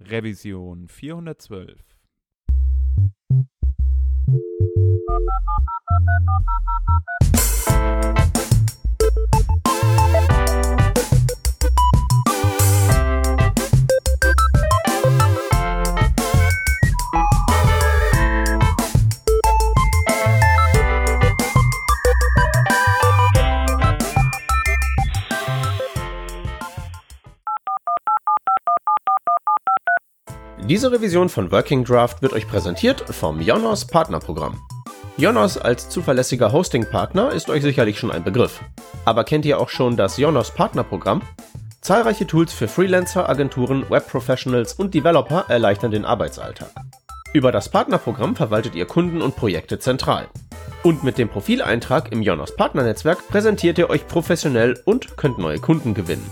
Revision 412. Diese Revision von Working Draft wird euch präsentiert vom Jonos Partnerprogramm. Jonos als zuverlässiger Hosting-Partner ist euch sicherlich schon ein Begriff. Aber kennt ihr auch schon das Jonos Partnerprogramm? Zahlreiche Tools für Freelancer, Agenturen, Webprofessionals und Developer erleichtern den Arbeitsalltag. Über das Partnerprogramm verwaltet ihr Kunden und Projekte zentral. Und mit dem Profileintrag im Jonos Partnernetzwerk präsentiert ihr euch professionell und könnt neue Kunden gewinnen.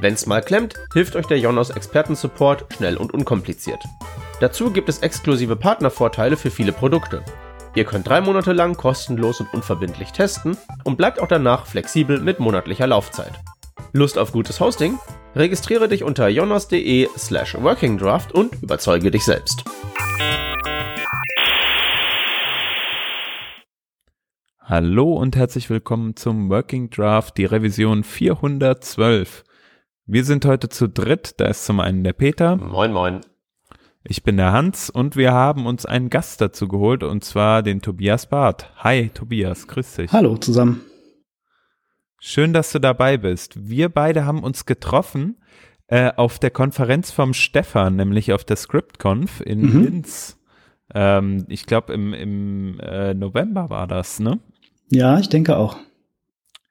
Wenn's mal klemmt, hilft euch der Jonos Expertensupport schnell und unkompliziert. Dazu gibt es exklusive Partnervorteile für viele Produkte. Ihr könnt drei Monate lang kostenlos und unverbindlich testen und bleibt auch danach flexibel mit monatlicher Laufzeit. Lust auf gutes Hosting? Registriere dich unter jonas.de slash workingdraft und überzeuge dich selbst. Hallo und herzlich willkommen zum Working Draft, die Revision 412. Wir sind heute zu dritt. Da ist zum einen der Peter. Moin, moin. Ich bin der Hans und wir haben uns einen Gast dazu geholt und zwar den Tobias Barth. Hi Tobias, grüß dich. Hallo zusammen. Schön, dass du dabei bist. Wir beide haben uns getroffen äh, auf der Konferenz vom Stefan, nämlich auf der ScriptConf in mhm. Linz. Ähm, ich glaube im, im äh, November war das, ne? Ja, ich denke auch.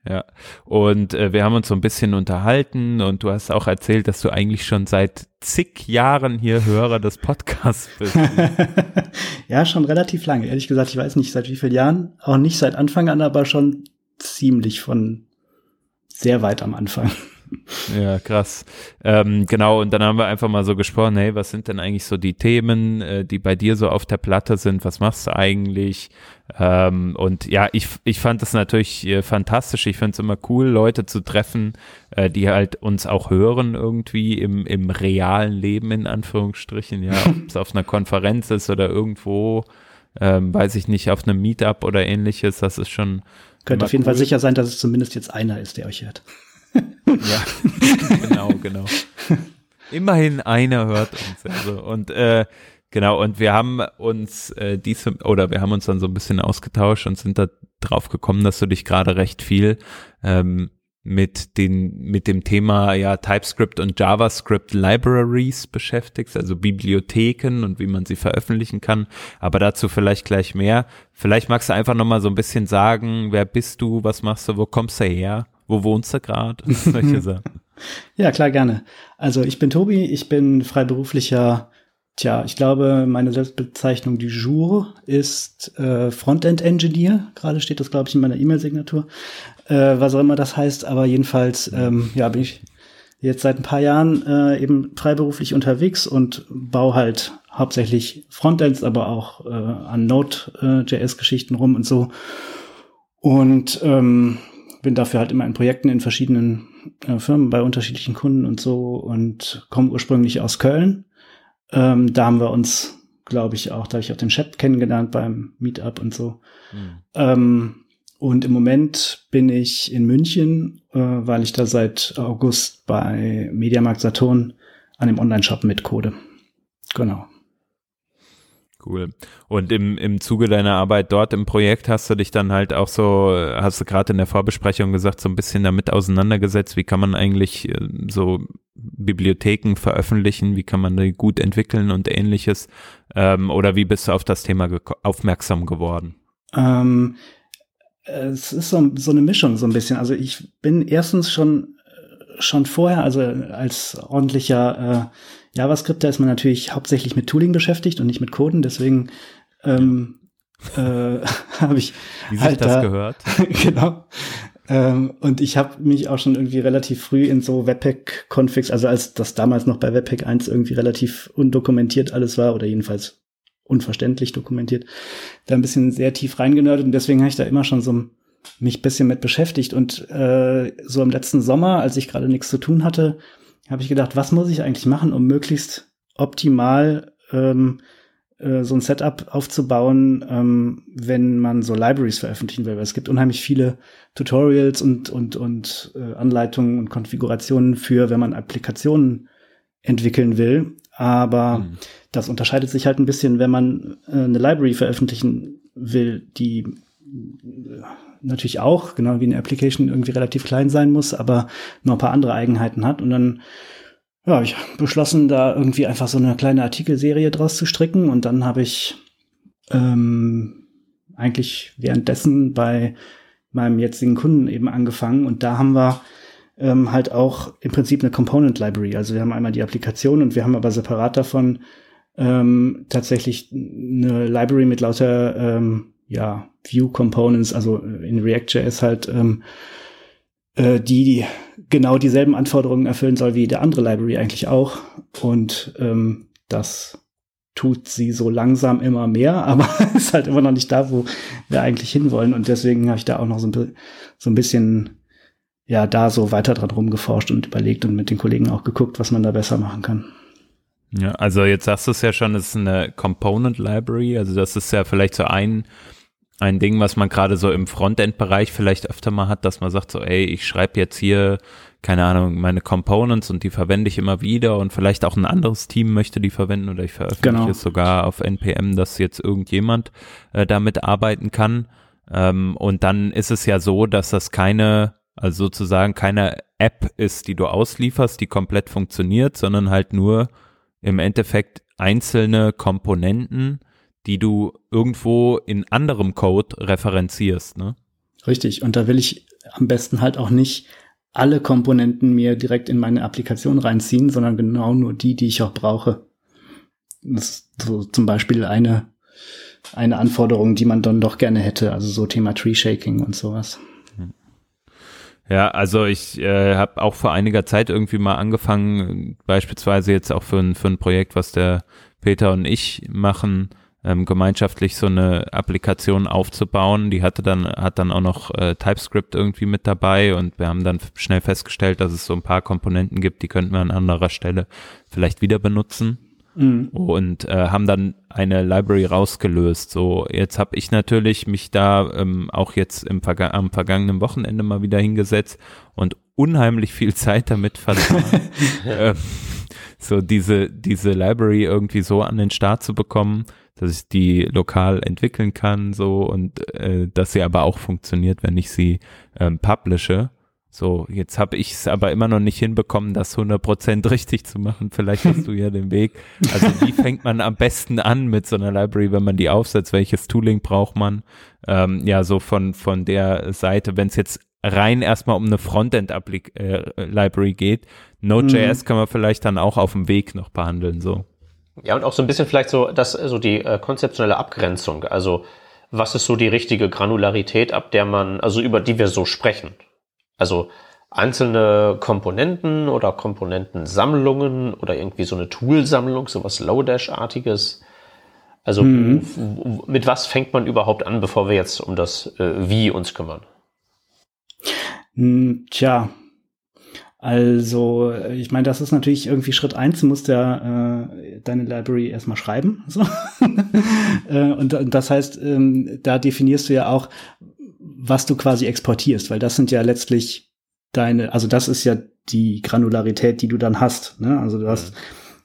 Ja, und äh, wir haben uns so ein bisschen unterhalten und du hast auch erzählt, dass du eigentlich schon seit zig Jahren hier Hörer des Podcasts bist. ja, schon relativ lange. Ehrlich gesagt, ich weiß nicht seit wie vielen Jahren, auch nicht seit Anfang an, aber schon ziemlich von sehr weit am Anfang. Ja, krass. Ähm, genau, und dann haben wir einfach mal so gesprochen, hey, was sind denn eigentlich so die Themen, äh, die bei dir so auf der Platte sind? Was machst du eigentlich? Ähm, und ja, ich, ich fand das natürlich äh, fantastisch. Ich finde es immer cool, Leute zu treffen, äh, die halt uns auch hören irgendwie im, im realen Leben, in Anführungsstrichen. Ja, ob es auf einer Konferenz ist oder irgendwo, ähm, weiß ich nicht, auf einem Meetup oder ähnliches. Das ist schon. Könnte auf jeden cool. Fall sicher sein, dass es zumindest jetzt einer ist, der euch hört. Ja, genau, genau. Immerhin einer hört uns. Also, und äh, genau, und wir haben uns äh, diese, oder wir haben uns dann so ein bisschen ausgetauscht und sind da drauf gekommen, dass du dich gerade recht viel ähm, mit den mit dem Thema ja TypeScript und JavaScript Libraries beschäftigst, also Bibliotheken und wie man sie veröffentlichen kann, aber dazu vielleicht gleich mehr. Vielleicht magst du einfach noch mal so ein bisschen sagen, wer bist du, was machst du, wo kommst du her? Wo wohnst du gerade? Ja, klar, gerne. Also ich bin Tobi, ich bin freiberuflicher, tja, ich glaube, meine Selbstbezeichnung du jour ist äh, Frontend-Engineer. Gerade steht das, glaube ich, in meiner E-Mail-Signatur. Äh, was auch immer das heißt, aber jedenfalls, ähm, ja, bin ich jetzt seit ein paar Jahren äh, eben freiberuflich unterwegs und baue halt hauptsächlich Frontends, aber auch äh, an Node.js-Geschichten rum und so. Und ähm, bin dafür halt immer in Projekten in verschiedenen äh, Firmen bei unterschiedlichen Kunden und so und komme ursprünglich aus Köln. Ähm, da haben wir uns, glaube ich, auch, da habe ich auch den Chat kennengelernt beim Meetup und so. Mhm. Ähm, und im Moment bin ich in München, äh, weil ich da seit August bei Mediamarkt Saturn an dem Online-Shop mitcode. Genau. Cool. Und im, im Zuge deiner Arbeit dort im Projekt hast du dich dann halt auch so, hast du gerade in der Vorbesprechung gesagt, so ein bisschen damit auseinandergesetzt, wie kann man eigentlich äh, so Bibliotheken veröffentlichen, wie kann man die gut entwickeln und ähnliches. Ähm, oder wie bist du auf das Thema ge aufmerksam geworden? Ähm, es ist so, so eine Mischung so ein bisschen. Also ich bin erstens schon, schon vorher, also als ordentlicher äh, JavaScript, da ist man natürlich hauptsächlich mit Tooling beschäftigt und nicht mit Coden, deswegen ähm, äh, habe ich Wie halt das da, gehört. genau. Ähm, und ich habe mich auch schon irgendwie relativ früh in so Webpack-Configs, also als das damals noch bei Webpack 1 irgendwie relativ undokumentiert alles war oder jedenfalls unverständlich dokumentiert, da ein bisschen sehr tief reingenördet und deswegen habe ich da immer schon so mich bisschen mit beschäftigt und äh, so im letzten Sommer, als ich gerade nichts zu tun hatte, habe ich gedacht, was muss ich eigentlich machen, um möglichst optimal, ähm, äh, so ein Setup aufzubauen, ähm, wenn man so Libraries veröffentlichen will. Weil es gibt unheimlich viele Tutorials und, und, und äh, Anleitungen und Konfigurationen für, wenn man Applikationen entwickeln will. Aber mhm. das unterscheidet sich halt ein bisschen, wenn man äh, eine Library veröffentlichen will, die äh, natürlich auch, genau wie eine Application, irgendwie relativ klein sein muss, aber noch ein paar andere Eigenheiten hat. Und dann ja, ich beschlossen, da irgendwie einfach so eine kleine Artikelserie draus zu stricken. Und dann habe ich ähm, eigentlich währenddessen bei meinem jetzigen Kunden eben angefangen. Und da haben wir ähm, halt auch im Prinzip eine Component Library. Also wir haben einmal die Applikation und wir haben aber separat davon ähm, tatsächlich eine Library mit lauter ähm, ja, View Components, also in React.js halt ähm, äh, die genau dieselben Anforderungen erfüllen soll wie der andere Library eigentlich auch. Und ähm, das tut sie so langsam immer mehr, aber ist halt immer noch nicht da, wo wir eigentlich hinwollen. Und deswegen habe ich da auch noch so ein, so ein bisschen ja da so weiter dran rumgeforscht und überlegt und mit den Kollegen auch geguckt, was man da besser machen kann. Ja, also jetzt sagst du es ja schon, es ist eine Component Library, also das ist ja vielleicht so ein ein Ding, was man gerade so im Frontend-Bereich vielleicht öfter mal hat, dass man sagt so, ey, ich schreibe jetzt hier, keine Ahnung, meine Components und die verwende ich immer wieder und vielleicht auch ein anderes Team möchte die verwenden oder ich veröffentliche genau. es sogar auf NPM, dass jetzt irgendjemand äh, damit arbeiten kann. Ähm, und dann ist es ja so, dass das keine, also sozusagen keine App ist, die du auslieferst, die komplett funktioniert, sondern halt nur im Endeffekt einzelne Komponenten, die du irgendwo in anderem Code referenzierst, ne? Richtig. Und da will ich am besten halt auch nicht alle Komponenten mir direkt in meine Applikation reinziehen, sondern genau nur die, die ich auch brauche. Das ist so zum Beispiel eine, eine Anforderung, die man dann doch gerne hätte. Also so Thema Tree Shaking und sowas. Ja, also ich äh, habe auch vor einiger Zeit irgendwie mal angefangen, beispielsweise jetzt auch für ein, für ein Projekt, was der Peter und ich machen, ähm, gemeinschaftlich so eine Applikation aufzubauen. Die hatte dann, hat dann auch noch äh, TypeScript irgendwie mit dabei und wir haben dann schnell festgestellt, dass es so ein paar Komponenten gibt, die könnten wir an anderer Stelle vielleicht wieder benutzen. Mhm. Und äh, haben dann eine Library rausgelöst. So, jetzt habe ich natürlich mich da ähm, auch jetzt im Verga am vergangenen Wochenende mal wieder hingesetzt und unheimlich viel Zeit damit verloren, äh, so diese, diese Library irgendwie so an den Start zu bekommen, dass ich die lokal entwickeln kann, so und äh, dass sie aber auch funktioniert, wenn ich sie ähm, publishe. So, jetzt habe ich es aber immer noch nicht hinbekommen, das 100% richtig zu machen. Vielleicht hast du ja den Weg. Also wie fängt man am besten an mit so einer Library, wenn man die aufsetzt? Welches Tooling braucht man? Ähm, ja, so von, von der Seite, wenn es jetzt rein erstmal um eine Frontend-Library äh, geht, Node.js mhm. kann man vielleicht dann auch auf dem Weg noch behandeln, so. Ja, und auch so ein bisschen vielleicht so, das, so die äh, konzeptionelle Abgrenzung. Also, was ist so die richtige Granularität, ab der man, also über die wir so sprechen? Also, einzelne Komponenten oder Komponentensammlungen oder irgendwie so eine Toolsammlung, sowas Low-Dash-artiges. Also, mhm. mit was fängt man überhaupt an, bevor wir jetzt um das äh, Wie uns kümmern? Hm, tja, also, ich meine, das ist natürlich irgendwie Schritt eins, du musst ja äh, deine Library erstmal schreiben. So. äh, und, und, das heißt, ähm, da definierst du ja auch, was du quasi exportierst, weil das sind ja letztlich deine, also das ist ja die Granularität, die du dann hast. Ne? Also du hast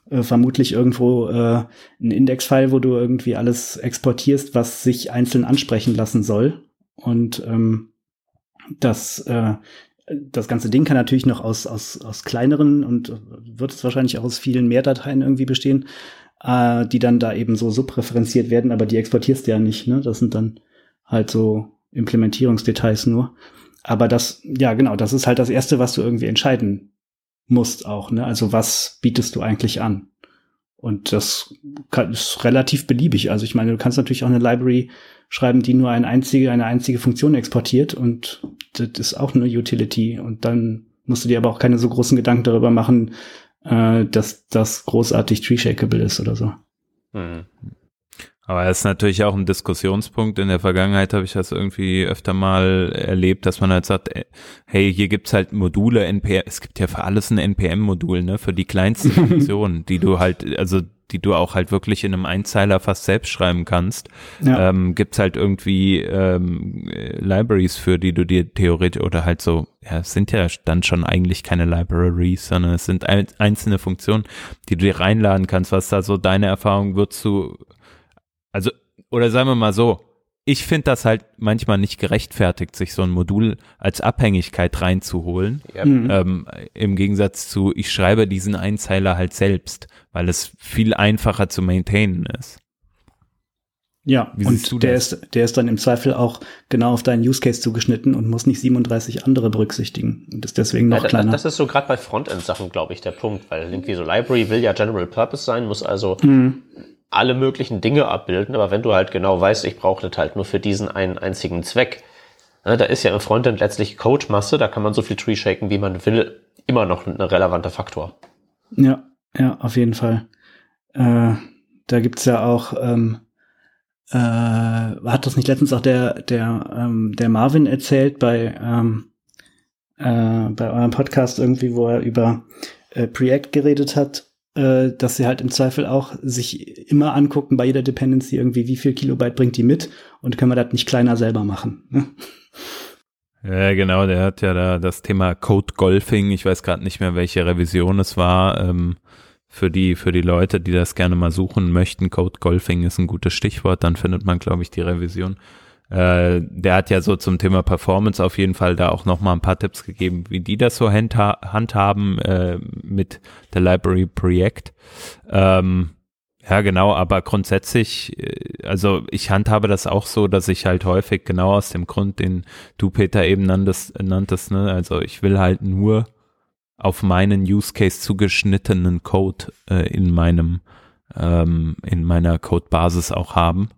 äh, vermutlich irgendwo äh, einen Indexfile, wo du irgendwie alles exportierst, was sich einzeln ansprechen lassen soll. Und ähm, das äh, das ganze Ding kann natürlich noch aus, aus, aus kleineren und wird es wahrscheinlich auch aus vielen mehr Dateien irgendwie bestehen, äh, die dann da eben so subreferenziert werden, aber die exportierst du ja nicht. Ne? Das sind dann halt so Implementierungsdetails nur. Aber das, ja genau, das ist halt das Erste, was du irgendwie entscheiden musst auch. Ne? Also was bietest du eigentlich an? Und das kann, ist relativ beliebig. Also ich meine, du kannst natürlich auch eine Library schreiben, die nur eine einzige, eine einzige Funktion exportiert und das ist auch eine Utility. Und dann musst du dir aber auch keine so großen Gedanken darüber machen, äh, dass das großartig tree-shakeable ist oder so. Mhm. Aber es ist natürlich auch ein Diskussionspunkt. In der Vergangenheit habe ich das irgendwie öfter mal erlebt, dass man halt sagt, äh, hey, hier gibt's halt Module, NPM, es gibt ja für alles ein NPM-Modul, ne, für die kleinsten Funktionen, die du halt, also die du auch halt wirklich in einem Einzeiler fast selbst schreiben kannst, ja. ähm, gibt's halt irgendwie ähm, Libraries für, die du dir theoretisch oder halt so, ja, es sind ja dann schon eigentlich keine Libraries, sondern es sind ein, einzelne Funktionen, die du dir reinladen kannst. Was da so deine Erfahrung würdest du, also, oder sagen wir mal so, ich finde das halt manchmal nicht gerechtfertigt, sich so ein Modul als Abhängigkeit reinzuholen. Ja. Mhm. Ähm, Im Gegensatz zu, ich schreibe diesen Einzeiler halt selbst, weil es viel einfacher zu maintainen ist. Ja, Wie und der ist, der ist dann im Zweifel auch genau auf deinen Use Case zugeschnitten und muss nicht 37 andere berücksichtigen und ist deswegen noch ja, kleiner. Das ist so gerade bei Frontend-Sachen, glaube ich, der Punkt, weil irgendwie so Library will ja General Purpose sein, muss also mhm alle möglichen Dinge abbilden, aber wenn du halt genau weißt, ich brauche das halt nur für diesen einen einzigen Zweck, ne, da ist ja im Frontend letztlich Code-Masse, da kann man so viel Tree shaken, wie man will, immer noch ein relevanter Faktor. Ja, ja, auf jeden Fall. Äh, da gibt's ja auch, ähm, äh, hat das nicht letztens auch der, der, ähm, der Marvin erzählt bei, ähm, äh, bei eurem Podcast irgendwie, wo er über äh, Preact geredet hat äh, dass sie halt im Zweifel auch sich immer angucken bei jeder Dependency irgendwie, wie viel Kilobyte bringt die mit und können wir das nicht kleiner selber machen. Ne? Ja, genau, der hat ja da das Thema Code Golfing, ich weiß gerade nicht mehr, welche Revision es war, ähm, für die, für die Leute, die das gerne mal suchen möchten. Code Golfing ist ein gutes Stichwort, dann findet man, glaube ich, die Revision. Äh, der hat ja so zum Thema Performance auf jeden Fall da auch noch mal ein paar Tipps gegeben, wie die das so handha handhaben äh, mit der Library Preact. Ähm, ja, genau, aber grundsätzlich, äh, also ich handhabe das auch so, dass ich halt häufig genau aus dem Grund, den du Peter eben nanntest, nanntest ne? also ich will halt nur auf meinen Use Case zugeschnittenen Code äh, in meinem ähm, in meiner Codebasis auch haben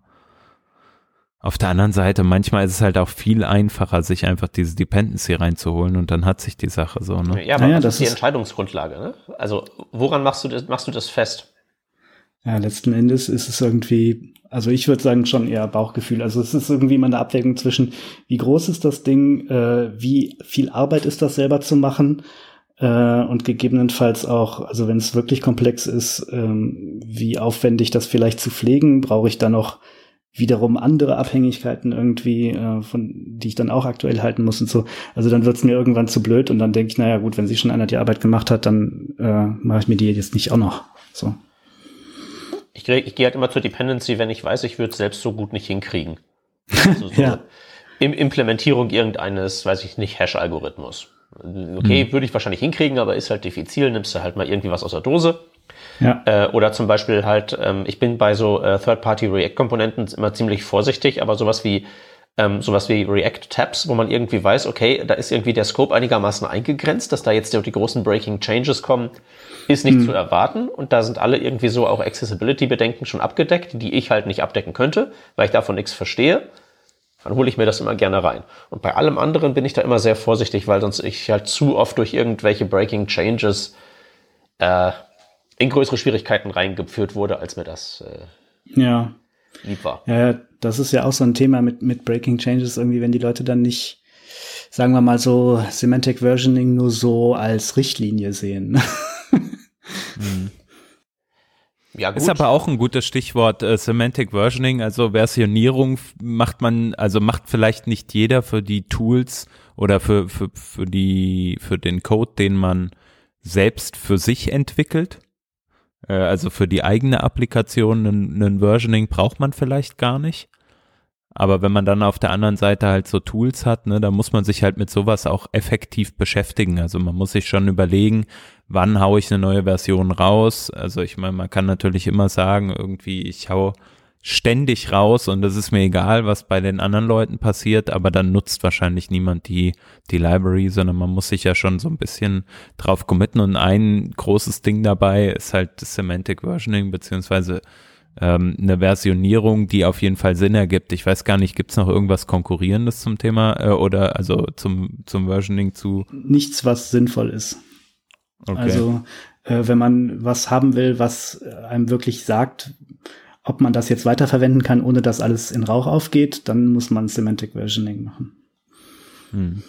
auf der anderen Seite, manchmal ist es halt auch viel einfacher, sich einfach diese Dependency reinzuholen und dann hat sich die Sache so. Ne? Ja, aber naja, das ist die Entscheidungsgrundlage. Ne? Also woran machst du das, machst du das fest? Ja, letzten Endes ist es irgendwie, also ich würde sagen schon eher Bauchgefühl. Also es ist irgendwie immer eine Abwägung zwischen, wie groß ist das Ding, äh, wie viel Arbeit ist das selber zu machen äh, und gegebenenfalls auch, also wenn es wirklich komplex ist, ähm, wie aufwendig das vielleicht zu pflegen, brauche ich da noch wiederum andere Abhängigkeiten irgendwie, äh, von die ich dann auch aktuell halten muss und so. Also dann wird's mir irgendwann zu blöd und dann denke ich, naja gut, wenn sie schon einer die Arbeit gemacht hat, dann äh, mache ich mir die jetzt nicht auch noch. So. Ich, ich gehe halt immer zur Dependency, wenn ich weiß, ich würde es selbst so gut nicht hinkriegen. Also so ja. Im Implementierung irgendeines, weiß ich nicht, Hash-Algorithmus. Okay, hm. würde ich wahrscheinlich hinkriegen, aber ist halt diffizil, nimmst du halt mal irgendwie was aus der Dose ja. Äh, oder zum Beispiel halt, ähm, ich bin bei so äh, Third-Party-React-Komponenten immer ziemlich vorsichtig, aber sowas wie ähm, sowas wie React-Tabs, wo man irgendwie weiß, okay, da ist irgendwie der Scope einigermaßen eingegrenzt, dass da jetzt die großen Breaking Changes kommen, ist nicht hm. zu erwarten. Und da sind alle irgendwie so auch Accessibility-Bedenken schon abgedeckt, die ich halt nicht abdecken könnte, weil ich davon nichts verstehe. Dann hole ich mir das immer gerne rein. Und bei allem anderen bin ich da immer sehr vorsichtig, weil sonst ich halt zu oft durch irgendwelche Breaking Changes äh, in größere Schwierigkeiten reingeführt wurde, als mir das äh, ja. lieb war. Ja, das ist ja auch so ein Thema mit, mit Breaking Changes, irgendwie, wenn die Leute dann nicht, sagen wir mal so, Semantic Versioning nur so als Richtlinie sehen. hm. Ja, gut. Ist aber auch ein gutes Stichwort, äh, Semantic Versioning, also Versionierung macht man, also macht vielleicht nicht jeder für die Tools oder für, für, für die, für den Code, den man selbst für sich entwickelt. Äh, also für die eigene Applikation einen, einen Versioning braucht man vielleicht gar nicht. Aber wenn man dann auf der anderen Seite halt so Tools hat, ne, da muss man sich halt mit sowas auch effektiv beschäftigen. Also man muss sich schon überlegen, wann haue ich eine neue Version raus. Also ich meine, man kann natürlich immer sagen, irgendwie, ich hau ständig raus und es ist mir egal, was bei den anderen Leuten passiert, aber dann nutzt wahrscheinlich niemand die, die Library, sondern man muss sich ja schon so ein bisschen drauf committen und ein großes Ding dabei ist halt das Semantic Versioning beziehungsweise ähm, eine Versionierung, die auf jeden Fall Sinn ergibt. Ich weiß gar nicht, gibt es noch irgendwas Konkurrierendes zum Thema äh, oder also zum, zum Versioning zu? Nichts, was sinnvoll ist. Okay. Also äh, wenn man was haben will, was einem wirklich sagt, ob man das jetzt weiterverwenden kann, ohne dass alles in Rauch aufgeht, dann muss man Semantic Versioning machen. Hm.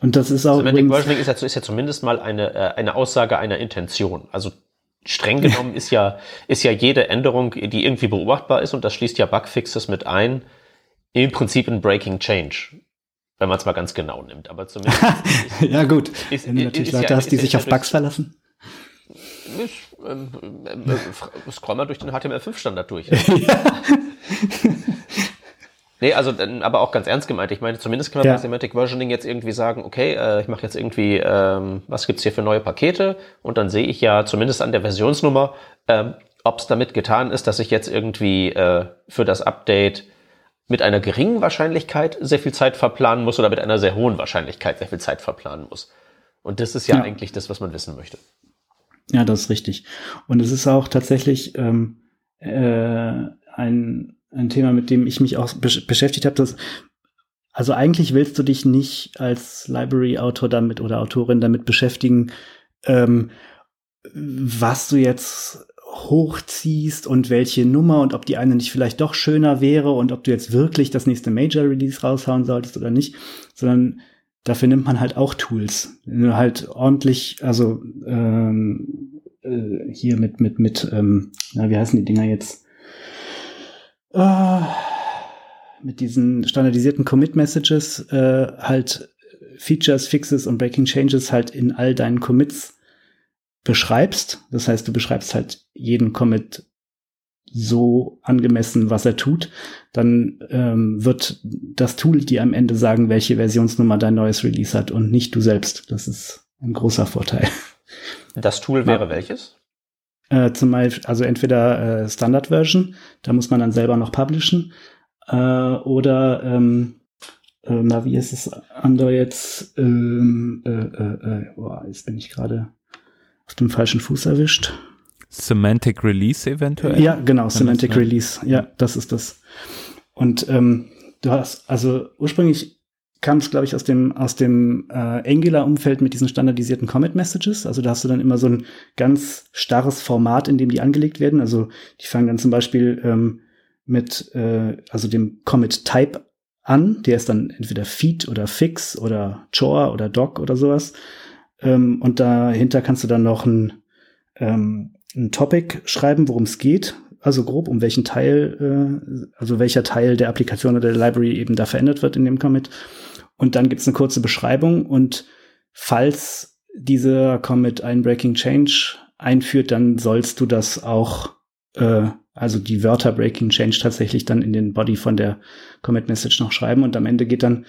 Und das ist auch. Semantic Versioning ist ja, ist ja zumindest mal eine, äh, eine Aussage einer Intention. Also streng genommen ist ja, ist ja jede Änderung, die irgendwie beobachtbar ist, und das schließt ja Bugfixes mit ein, im Prinzip ein Breaking Change. Wenn man es mal ganz genau nimmt. Aber zumindest. ja, gut. Ist, wenn du natürlich Leute ja, hast, die sich auf Bugs verlassen. Ich, ähm, äh, scroll mal durch den HTML5-Standard durch. ja. Nee, also aber auch ganz ernst gemeint. Ich meine, zumindest kann man ja. bei Semantic Versioning jetzt irgendwie sagen, okay, äh, ich mache jetzt irgendwie, ähm, was gibt's hier für neue Pakete? Und dann sehe ich ja zumindest an der Versionsnummer, ähm, ob es damit getan ist, dass ich jetzt irgendwie äh, für das Update mit einer geringen Wahrscheinlichkeit sehr viel Zeit verplanen muss oder mit einer sehr hohen Wahrscheinlichkeit sehr viel Zeit verplanen muss. Und das ist ja, ja. eigentlich das, was man wissen möchte. Ja, das ist richtig. Und es ist auch tatsächlich ähm, äh, ein ein Thema, mit dem ich mich auch beschäftigt habe. Dass, also eigentlich willst du dich nicht als Library-Autor damit oder Autorin damit beschäftigen, ähm, was du jetzt hochziehst und welche Nummer und ob die eine nicht vielleicht doch schöner wäre und ob du jetzt wirklich das nächste Major Release raushauen solltest oder nicht, sondern dafür nimmt man halt auch Tools. Wenn du halt ordentlich, also ähm, äh, hier mit mit mit, ähm, na wie heißen die Dinger jetzt? äh, mit diesen standardisierten Commit-Messages äh, halt Features, Fixes und Breaking Changes halt in all deinen Commits beschreibst. Das heißt, du beschreibst halt jeden Commit so angemessen, was er tut, dann ähm, wird das Tool dir am Ende sagen, welche Versionsnummer dein neues Release hat und nicht du selbst. Das ist ein großer Vorteil. Das Tool wäre welches? Äh, zum Beispiel, also entweder äh, Standard Version, da muss man dann selber noch publishen, äh, oder ähm, äh, na, wie ist es andere jetzt? Ähm, äh, äh, äh, boah, jetzt bin ich gerade auf dem falschen Fuß erwischt. Semantic Release eventuell? Ja, genau, Semantic Release. Ja, das ist das. Und ähm, du hast, also ursprünglich kam es, glaube ich, aus dem, aus dem äh, Angular-Umfeld mit diesen standardisierten Commit-Messages. Also da hast du dann immer so ein ganz starres Format, in dem die angelegt werden. Also die fangen dann zum Beispiel ähm, mit äh, also dem Commit-Type an. Der ist dann entweder Feed oder Fix oder Chore oder Doc oder sowas. Ähm, und dahinter kannst du dann noch ein, ähm, ein Topic schreiben, worum es geht. Also grob, um welchen Teil, äh, also welcher Teil der Applikation oder der Library eben da verändert wird in dem Commit. Und dann gibt es eine kurze Beschreibung und falls dieser Commit einen Breaking Change einführt, dann sollst du das auch, äh, also die Wörter Breaking Change tatsächlich dann in den Body von der Commit Message noch schreiben und am Ende geht dann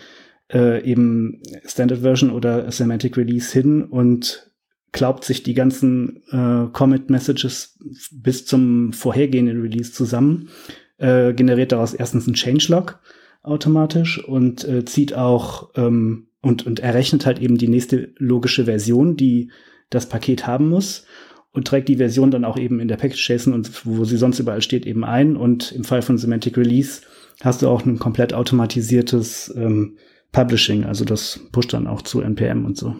äh, eben Standard Version oder Semantic Release hin und klaubt sich die ganzen äh, Commit Messages bis zum vorhergehenden Release zusammen, äh, generiert daraus erstens ein Changelog automatisch und äh, zieht auch ähm, und, und errechnet halt eben die nächste logische Version, die das Paket haben muss und trägt die Version dann auch eben in der Package-JSON und wo sie sonst überall steht eben ein. Und im Fall von Semantic Release hast du auch ein komplett automatisiertes ähm, Publishing, also das pusht dann auch zu NPM und so.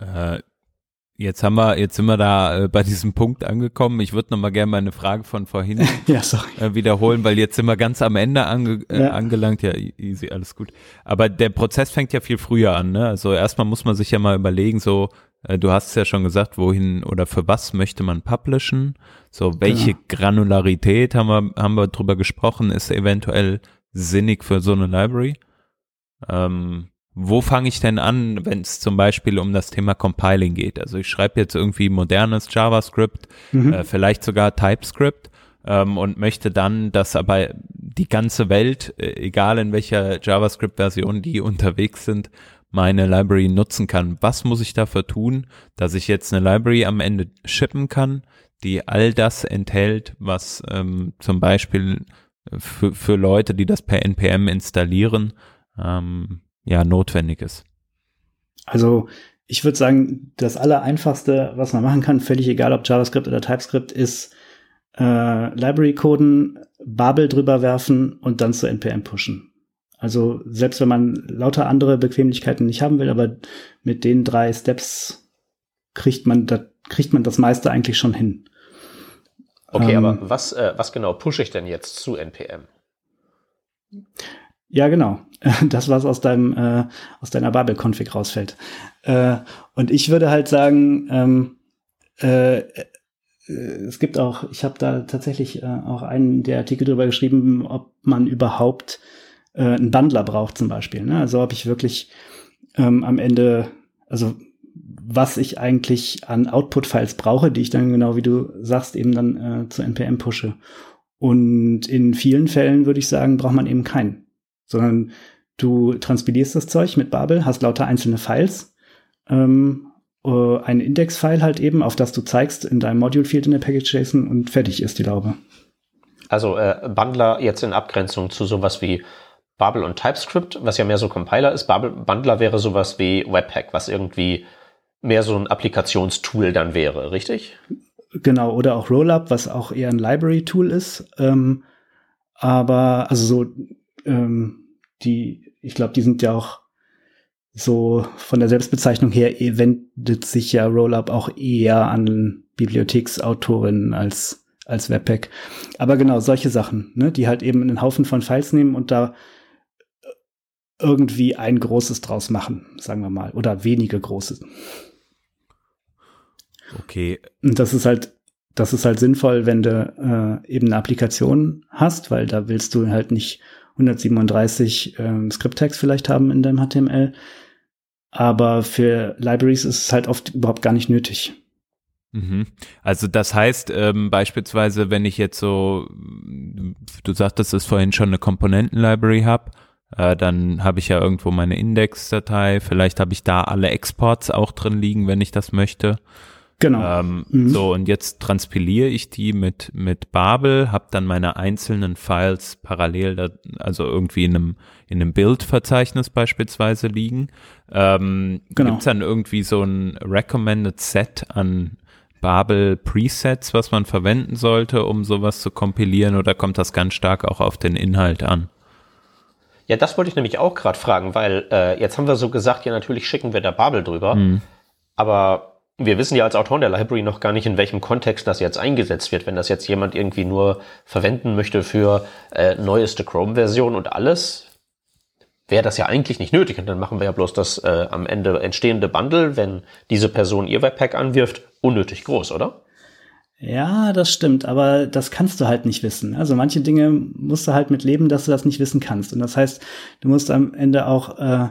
Äh, Jetzt haben wir, jetzt sind wir da äh, bei diesem Punkt angekommen. Ich würde noch mal gerne meine Frage von vorhin ja, äh, wiederholen, weil jetzt sind wir ganz am Ende ange, äh, ja. angelangt. Ja, easy, alles gut. Aber der Prozess fängt ja viel früher an. Ne? Also erstmal muss man sich ja mal überlegen, so, äh, du hast es ja schon gesagt, wohin oder für was möchte man publishen? So, welche genau. Granularität haben wir, haben wir drüber gesprochen, ist eventuell sinnig für so eine Library? Ähm, wo fange ich denn an, wenn es zum Beispiel um das Thema Compiling geht? Also ich schreibe jetzt irgendwie modernes JavaScript, mhm. äh, vielleicht sogar TypeScript ähm, und möchte dann, dass aber die ganze Welt, äh, egal in welcher JavaScript-Version die unterwegs sind, meine Library nutzen kann. Was muss ich dafür tun, dass ich jetzt eine Library am Ende shippen kann, die all das enthält, was ähm, zum Beispiel für, für Leute, die das per NPM installieren, ähm, ja notwendig ist. Also ich würde sagen, das Allereinfachste, was man machen kann, völlig egal ob JavaScript oder TypeScript, ist äh, Library-Coden, Babel drüber werfen und dann zu NPM pushen. Also selbst wenn man lauter andere Bequemlichkeiten nicht haben will, aber mit den drei Steps kriegt man, da kriegt man das meiste eigentlich schon hin. Okay, ähm, aber was, äh, was genau pushe ich denn jetzt zu NPM? Ja, genau. Das, was aus deinem, äh, aus deiner Babel-Config rausfällt. Äh, und ich würde halt sagen, ähm, äh, äh es gibt auch, ich habe da tatsächlich äh, auch einen der Artikel drüber geschrieben, ob man überhaupt äh, einen Bundler braucht zum Beispiel. Ne? Also ob ich wirklich ähm, am Ende, also was ich eigentlich an Output-Files brauche, die ich dann genau wie du sagst, eben dann äh, zu NPM pushe. Und in vielen Fällen würde ich sagen, braucht man eben keinen, sondern du transpilierst das Zeug mit Babel, hast lauter einzelne Files, ähm, äh, ein Index-File halt eben, auf das du zeigst in deinem Module-Field in der Package.json und fertig ist die Laube. Also äh, Bundler jetzt in Abgrenzung zu sowas wie Babel und TypeScript, was ja mehr so Compiler ist. Babel, Bundler wäre sowas wie Webpack, was irgendwie mehr so ein Applikationstool dann wäre, richtig? Genau, oder auch Rollup, was auch eher ein Library-Tool ist. Ähm, aber, also so, ähm, die, ich glaube, die sind ja auch so von der Selbstbezeichnung her wendet sich ja Rollup auch eher an Bibliotheksautorinnen als, als Webpack. Aber genau, solche Sachen, ne, die halt eben einen Haufen von Files nehmen und da irgendwie ein großes draus machen, sagen wir mal, oder wenige große. Okay. Und das ist halt, das ist halt sinnvoll, wenn du äh, eben eine Applikation hast, weil da willst du halt nicht 137 ähm, Script-Tags vielleicht haben in deinem HTML. Aber für Libraries ist es halt oft überhaupt gar nicht nötig. Mhm. Also das heißt ähm, beispielsweise, wenn ich jetzt so, du sagtest es vorhin schon, eine Komponenten-Library habe, äh, dann habe ich ja irgendwo meine Index-Datei, vielleicht habe ich da alle Exports auch drin liegen, wenn ich das möchte. Genau. Ähm, mhm. So, und jetzt transpiliere ich die mit, mit Babel, habe dann meine einzelnen Files parallel, da, also irgendwie in einem, in einem Bildverzeichnis beispielsweise liegen. Ähm, genau. Gibt es dann irgendwie so ein Recommended Set an Babel Presets, was man verwenden sollte, um sowas zu kompilieren, oder kommt das ganz stark auch auf den Inhalt an? Ja, das wollte ich nämlich auch gerade fragen, weil äh, jetzt haben wir so gesagt, ja, natürlich schicken wir da Babel drüber, mhm. aber wir wissen ja als Autoren der Library noch gar nicht, in welchem Kontext das jetzt eingesetzt wird. Wenn das jetzt jemand irgendwie nur verwenden möchte für äh, neueste Chrome-Version und alles, wäre das ja eigentlich nicht nötig. Und dann machen wir ja bloß das äh, am Ende entstehende Bundle, wenn diese Person ihr Webpack anwirft, unnötig groß, oder? Ja, das stimmt, aber das kannst du halt nicht wissen. Also manche Dinge musst du halt mit leben, dass du das nicht wissen kannst. Und das heißt, du musst am Ende auch äh,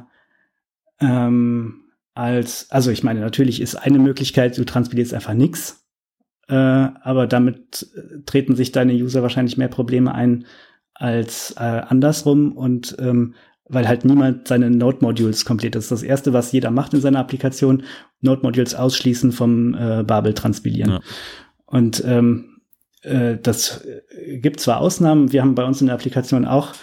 ähm, als, also ich meine, natürlich ist eine Möglichkeit, du transpilierst einfach nichts, äh, aber damit äh, treten sich deine User wahrscheinlich mehr Probleme ein als äh, andersrum und ähm, weil halt niemand seine Node-Modules komplett. Das ist das Erste, was jeder macht in seiner Applikation, Node-Modules ausschließen vom äh, Babel transpilieren. Ja. Und ähm, äh, das äh, gibt zwar Ausnahmen, wir haben bei uns in der Applikation auch,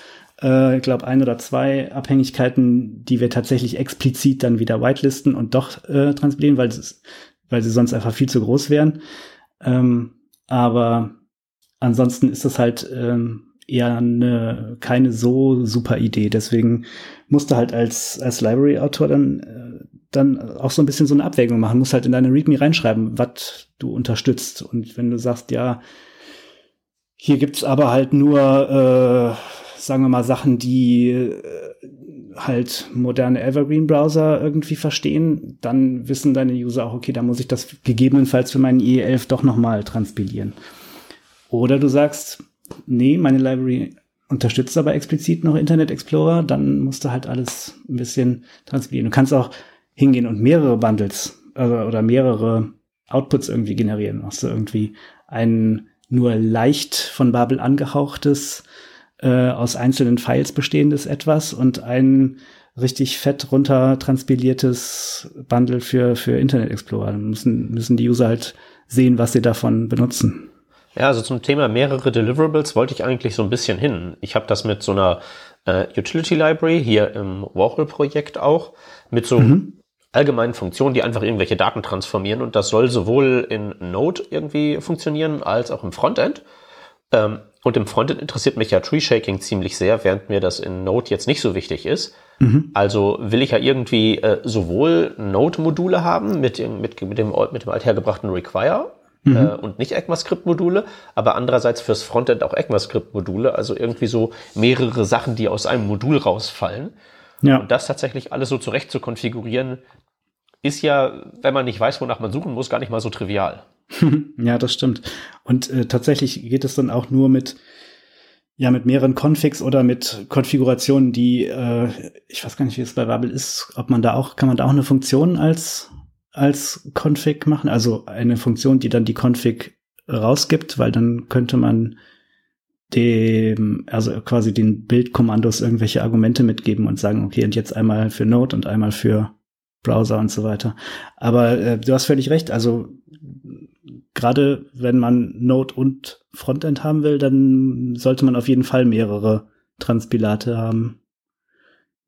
äh, ich glaube, ein oder zwei Abhängigkeiten, die wir tatsächlich explizit dann wieder whitelisten und doch äh, transpilieren, weil, weil sie sonst einfach viel zu groß wären. Ähm, aber ansonsten ist das halt ähm, eher eine, keine so super Idee. Deswegen musste halt als, als Library-Autor dann äh, dann auch so ein bisschen so eine Abwägung machen. Muss halt in deine README reinschreiben, was du unterstützt. Und wenn du sagst, ja, hier gibt's aber halt nur, äh, sagen wir mal, Sachen, die äh, halt moderne Evergreen-Browser irgendwie verstehen, dann wissen deine User auch, okay, da muss ich das gegebenenfalls für meinen IE11 doch nochmal transpilieren. Oder du sagst, nee, meine Library unterstützt aber explizit noch Internet Explorer, dann musst du halt alles ein bisschen transpilieren. Du kannst auch hingehen und mehrere Bundles äh, oder mehrere Outputs irgendwie generieren. Hast du irgendwie ein nur leicht von Babel angehauchtes, äh, aus einzelnen Files bestehendes etwas und ein richtig fett runter transpiliertes Bundle für, für Internet Explorer. Dann müssen, müssen die User halt sehen, was sie davon benutzen. Ja, also zum Thema mehrere Deliverables wollte ich eigentlich so ein bisschen hin. Ich habe das mit so einer äh, Utility Library hier im Warhol-Projekt auch, mit so mhm allgemeinen Funktionen, die einfach irgendwelche Daten transformieren und das soll sowohl in Node irgendwie funktionieren als auch im Frontend. Ähm, und im Frontend interessiert mich ja Tree Shaking ziemlich sehr, während mir das in Node jetzt nicht so wichtig ist. Mhm. Also will ich ja irgendwie äh, sowohl Node-Module haben mit, mit, mit, dem, mit dem althergebrachten Require mhm. äh, und nicht ECMAScript-Module, aber andererseits fürs Frontend auch ECMAScript-Module, also irgendwie so mehrere Sachen, die aus einem Modul rausfallen. Ja. Und das tatsächlich alles so zurecht zu konfigurieren, ist ja, wenn man nicht weiß, wonach man suchen muss, gar nicht mal so trivial. ja, das stimmt. Und äh, tatsächlich geht es dann auch nur mit ja mit mehreren Configs oder mit Konfigurationen, die äh, ich weiß gar nicht, wie es bei Babel ist, ob man da auch kann man da auch eine Funktion als als Config machen, also eine Funktion, die dann die Config rausgibt, weil dann könnte man dem, also quasi den Bildkommandos irgendwelche Argumente mitgeben und sagen, okay, und jetzt einmal für Node und einmal für Browser und so weiter. Aber äh, du hast völlig recht, also gerade wenn man Node und Frontend haben will, dann sollte man auf jeden Fall mehrere Transpilate haben.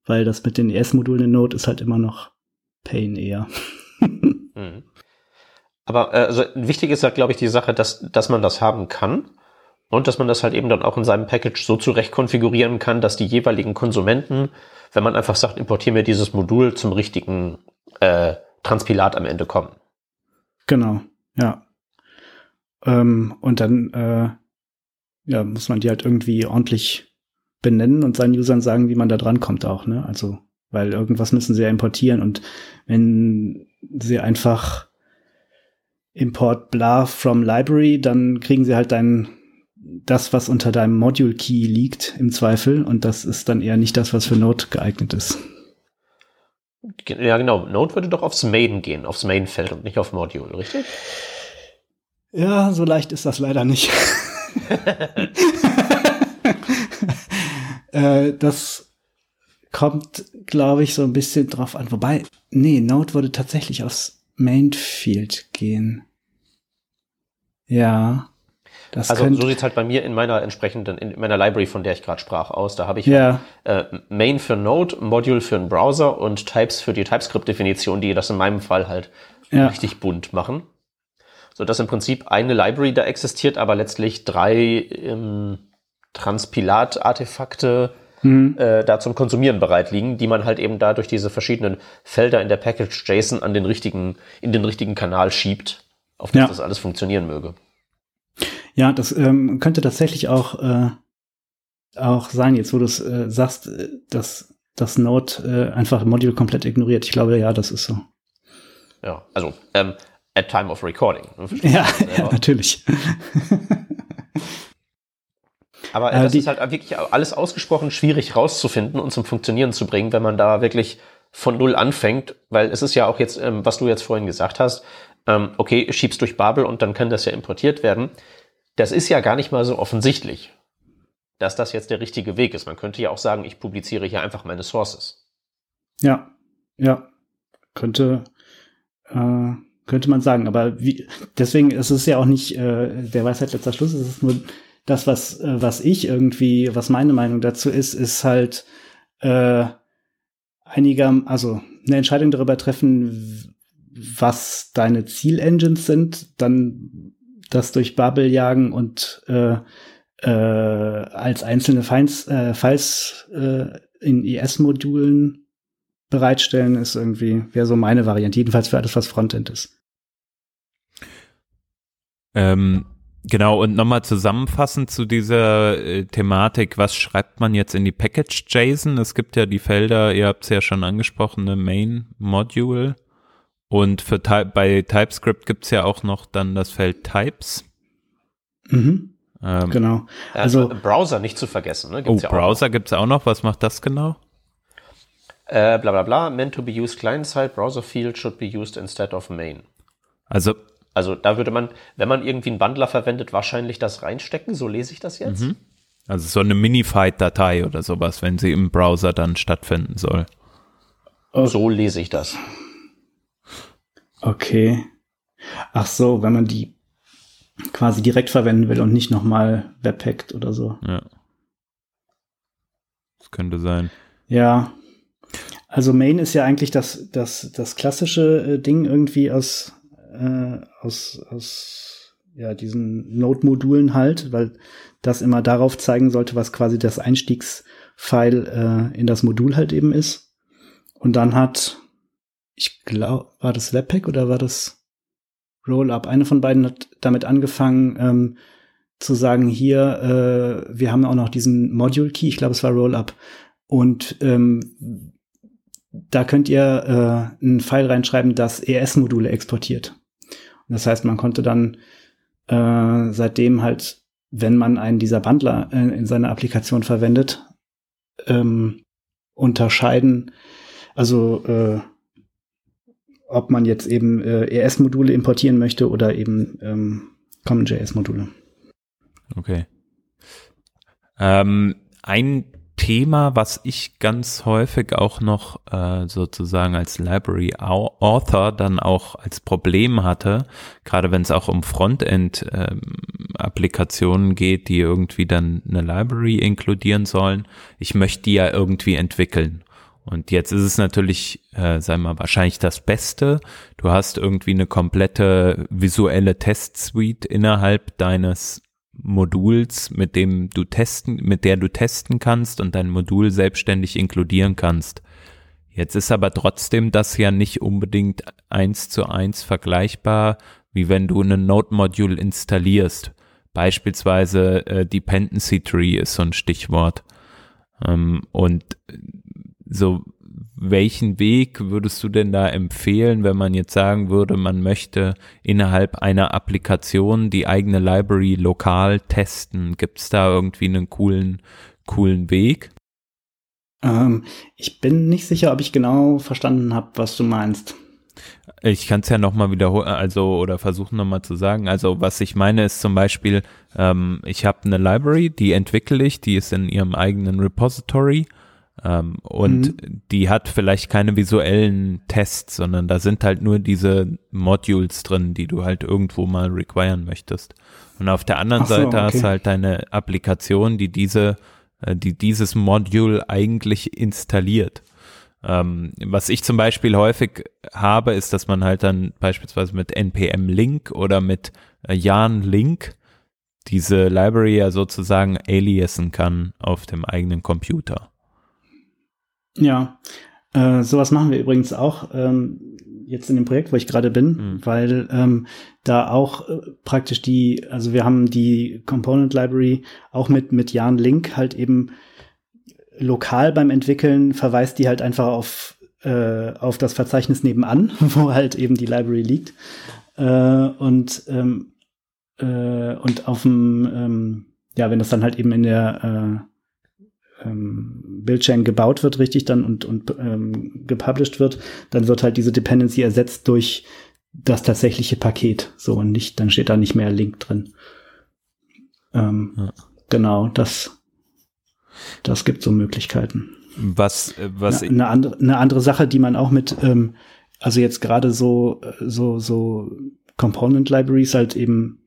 Weil das mit den ES-Modulen in Node ist halt immer noch Pain eher. Mhm. Aber äh, also wichtig ist halt, glaube ich, die Sache, dass, dass man das haben kann und dass man das halt eben dann auch in seinem Package so zurecht konfigurieren kann, dass die jeweiligen Konsumenten, wenn man einfach sagt, importiere mir dieses Modul zum richtigen äh, Transpilat am Ende kommen. Genau, ja. Ähm, und dann äh, ja, muss man die halt irgendwie ordentlich benennen und seinen Usern sagen, wie man da dran kommt auch, ne? Also, weil irgendwas müssen sie ja importieren und wenn sie einfach import blah from library, dann kriegen sie halt dein das, was unter deinem Module Key liegt, im Zweifel. Und das ist dann eher nicht das, was für Node geeignet ist. Ja, genau. Node würde doch aufs Main gehen, aufs Main-Feld und nicht auf Module, richtig? Ja, so leicht ist das leider nicht. äh, das kommt, glaube ich, so ein bisschen drauf an. Wobei, nee, Node würde tatsächlich aufs Main-Field gehen. Ja. Das also so sieht's halt bei mir in meiner entsprechenden, in meiner Library, von der ich gerade sprach, aus. Da habe ich ja. äh, Main für Node, Module für einen Browser und Types für die TypeScript-Definition, die das in meinem Fall halt ja. richtig bunt machen. So dass im Prinzip eine Library da existiert, aber letztlich drei ähm, Transpilat-Artefakte mhm. äh, da zum Konsumieren bereit liegen, die man halt eben da durch diese verschiedenen Felder in der Package JSON an den richtigen, in den richtigen Kanal schiebt, auf das ja. das alles funktionieren möge. Ja, das ähm, könnte tatsächlich auch, äh, auch sein, jetzt wo du es äh, sagst, äh, dass das Node äh, einfach Module komplett ignoriert. Ich glaube, ja, das ist so. Ja, also ähm, at time of recording. Ja, ja, natürlich. Aber äh, das ist halt wirklich alles ausgesprochen schwierig rauszufinden und zum Funktionieren zu bringen, wenn man da wirklich von Null anfängt, weil es ist ja auch jetzt, ähm, was du jetzt vorhin gesagt hast, ähm, okay, schiebst durch Babel und dann kann das ja importiert werden das ist ja gar nicht mal so offensichtlich, dass das jetzt der richtige Weg ist. Man könnte ja auch sagen, ich publiziere hier einfach meine Sources. Ja, ja, könnte, äh, könnte man sagen. Aber wie, deswegen ist es ja auch nicht äh, der Weisheit letzter Schluss. Es ist nur das, was, äh, was ich irgendwie, was meine Meinung dazu ist, ist halt äh, einiger, also eine Entscheidung darüber treffen, was deine Zielengines sind, dann das durch Bubble jagen und äh, äh, als einzelne Files, äh, Files äh, in IS-Modulen bereitstellen, ist irgendwie, wäre so meine Variante, jedenfalls für alles, was Frontend ist. Ähm, genau, und nochmal zusammenfassend zu dieser äh, Thematik, was schreibt man jetzt in die Package JSON? Es gibt ja die Felder, ihr habt es ja schon angesprochen, eine Main Module und für bei TypeScript gibt's ja auch noch dann das Feld Types. Mhm. Ähm, genau. Also Browser nicht zu vergessen. Ne? Gibt's oh, ja Browser noch. gibt's auch noch. Was macht das genau? Äh, bla bla bla. Meant to be used client-side. Browser field should be used instead of main. Also also da würde man, wenn man irgendwie einen Bundler verwendet, wahrscheinlich das reinstecken. So lese ich das jetzt. Mhm. Also so eine Minified-Datei oder sowas, wenn sie im Browser dann stattfinden soll. So lese ich das. Okay. Ach so, wenn man die quasi direkt verwenden will und nicht nochmal webpackt oder so. Ja. Das könnte sein. Ja. Also Main ist ja eigentlich das, das, das klassische äh, Ding irgendwie aus, äh, aus, aus ja, diesen Node-Modulen halt, weil das immer darauf zeigen sollte, was quasi das Einstiegsfile äh, in das Modul halt eben ist. Und dann hat ich glaube, war das Webpack oder war das Rollup. Eine von beiden hat damit angefangen ähm, zu sagen, hier, äh, wir haben auch noch diesen Module Key, ich glaube, es war Rollup. Und ähm, da könnt ihr äh, einen File reinschreiben, das ES-Module exportiert. Und das heißt, man konnte dann äh, seitdem halt, wenn man einen dieser Bundler äh, in seiner Applikation verwendet, ähm, unterscheiden, also äh, ob man jetzt eben äh, ES-Module importieren möchte oder eben ähm, CommonJS-Module. Okay. Ähm, ein Thema, was ich ganz häufig auch noch äh, sozusagen als Library Author dann auch als Problem hatte, gerade wenn es auch um Frontend-Applikationen ähm, geht, die irgendwie dann eine Library inkludieren sollen. Ich möchte die ja irgendwie entwickeln. Und jetzt ist es natürlich, äh, sagen wir mal, wahrscheinlich das Beste. Du hast irgendwie eine komplette visuelle Test-Suite innerhalb deines Moduls, mit dem du testen, mit der du testen kannst und dein Modul selbstständig inkludieren kannst. Jetzt ist aber trotzdem das ja nicht unbedingt eins zu eins vergleichbar, wie wenn du ein Node-Module installierst. Beispielsweise äh, Dependency Tree ist so ein Stichwort. Ähm, und so welchen Weg würdest du denn da empfehlen, wenn man jetzt sagen würde, man möchte innerhalb einer Applikation die eigene Library lokal testen? Gibt es da irgendwie einen coolen, coolen Weg? Ähm, ich bin nicht sicher, ob ich genau verstanden habe, was du meinst. Ich kann es ja nochmal wiederholen, also oder versuchen nochmal zu sagen. Also was ich meine ist zum Beispiel, ähm, ich habe eine Library, die entwickle ich, die ist in ihrem eigenen Repository ähm, und mhm. die hat vielleicht keine visuellen Tests, sondern da sind halt nur diese Modules drin, die du halt irgendwo mal requiren möchtest. Und auf der anderen so, Seite okay. hast du halt deine Applikation, die diese, äh, die dieses Module eigentlich installiert. Ähm, was ich zum Beispiel häufig habe, ist, dass man halt dann beispielsweise mit npm Link oder mit äh, Yarn Link diese Library ja sozusagen aliasen kann auf dem eigenen Computer. Ja, äh, sowas machen wir übrigens auch ähm, jetzt in dem Projekt, wo ich gerade bin, mhm. weil ähm, da auch äh, praktisch die, also wir haben die Component Library auch mit mit Jan Link halt eben lokal beim Entwickeln verweist die halt einfach auf äh, auf das Verzeichnis nebenan, wo halt eben die Library liegt äh, und ähm, äh, und auf dem ähm, ja, wenn das dann halt eben in der äh, ähm, Bildchain gebaut wird, richtig dann und, und ähm, gepublished wird, dann wird halt diese Dependency ersetzt durch das tatsächliche Paket. So und nicht, dann steht da nicht mehr Link drin. Ähm, ja. Genau, das, das gibt so Möglichkeiten. Was, äh, was eine, eine, andere, eine andere Sache, die man auch mit, ähm, also jetzt gerade so, so, so Component Libraries halt eben,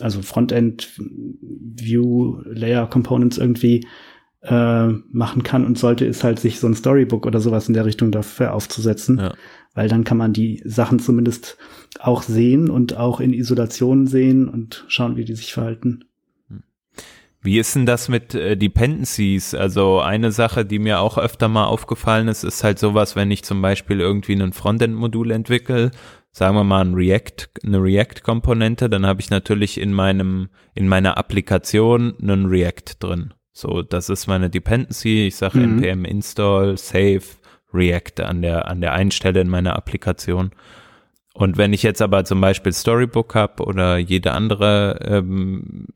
also Frontend View Layer Components irgendwie äh, machen kann und sollte, ist halt sich so ein Storybook oder sowas in der Richtung dafür aufzusetzen. Ja. Weil dann kann man die Sachen zumindest auch sehen und auch in Isolation sehen und schauen, wie die sich verhalten. Wie ist denn das mit äh, Dependencies? Also eine Sache, die mir auch öfter mal aufgefallen ist, ist halt sowas, wenn ich zum Beispiel irgendwie ein Frontend-Modul entwickle, sagen wir mal ein React, eine React-Komponente, dann habe ich natürlich in meinem, in meiner Applikation einen React drin. So, das ist meine Dependency. Ich sage mhm. npm install, save, React an der, an der einen Stelle in meiner Applikation. Und wenn ich jetzt aber zum Beispiel Storybook habe oder jede andere, ähm,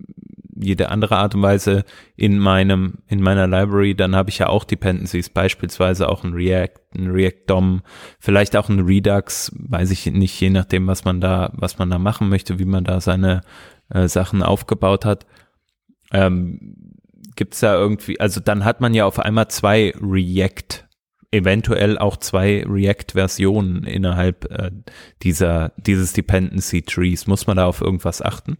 jede andere Art und Weise in meinem, in meiner Library, dann habe ich ja auch Dependencies, beispielsweise auch ein React, ein React DOM, vielleicht auch ein Redux, weiß ich nicht, je nachdem, was man da, was man da machen möchte, wie man da seine äh, Sachen aufgebaut hat. Ähm, Gibt's da irgendwie, also dann hat man ja auf einmal zwei React, eventuell auch zwei React-Versionen innerhalb äh, dieser, dieses Dependency Trees. Muss man da auf irgendwas achten?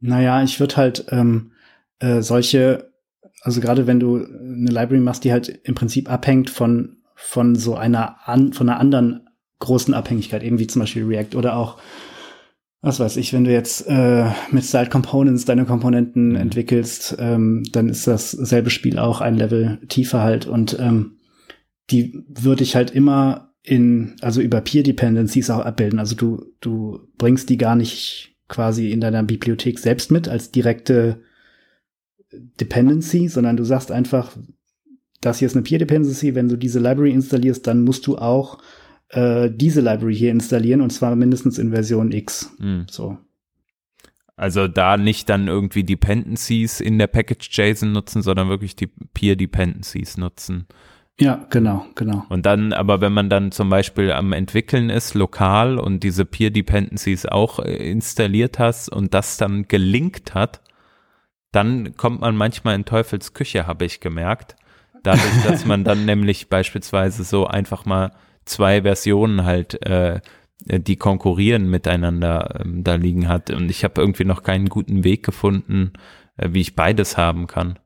Naja, ich würde halt ähm, äh, solche, also gerade wenn du eine Library machst, die halt im Prinzip abhängt von, von so einer, an, von einer anderen großen Abhängigkeit, eben wie zum Beispiel React oder auch was weiß ich, wenn du jetzt äh, mit Style Components deine Komponenten mhm. entwickelst, ähm, dann ist dasselbe Spiel auch ein Level tiefer halt und ähm, die würde ich halt immer in, also über Peer Dependencies auch abbilden. Also du, du bringst die gar nicht quasi in deiner Bibliothek selbst mit als direkte Dependency, sondern du sagst einfach, das hier ist eine Peer Dependency. Wenn du diese Library installierst, dann musst du auch äh, diese Library hier installieren und zwar mindestens in Version X. Mhm. So. Also da nicht dann irgendwie Dependencies in der Package JSON nutzen, sondern wirklich die Peer Dependencies nutzen. Ja, genau, genau. Und dann, aber wenn man dann zum Beispiel am entwickeln ist, lokal und diese Peer Dependencies auch äh, installiert hast und das dann gelinkt hat, dann kommt man manchmal in Teufels Küche, habe ich gemerkt. Dadurch, dass man dann nämlich beispielsweise so einfach mal zwei Versionen halt, äh, die konkurrieren miteinander ähm, da liegen hat. Und ich habe irgendwie noch keinen guten Weg gefunden, äh, wie ich beides haben kann.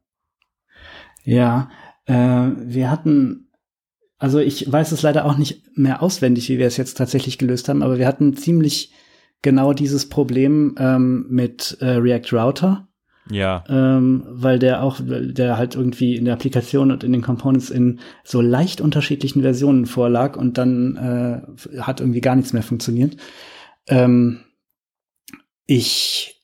Ja, äh, wir hatten, also ich weiß es leider auch nicht mehr auswendig, wie wir es jetzt tatsächlich gelöst haben, aber wir hatten ziemlich genau dieses Problem ähm, mit äh, React Router. Ja. Ähm, weil der auch, der halt irgendwie in der Applikation und in den Components in so leicht unterschiedlichen Versionen vorlag und dann äh, hat irgendwie gar nichts mehr funktioniert. Ähm, ich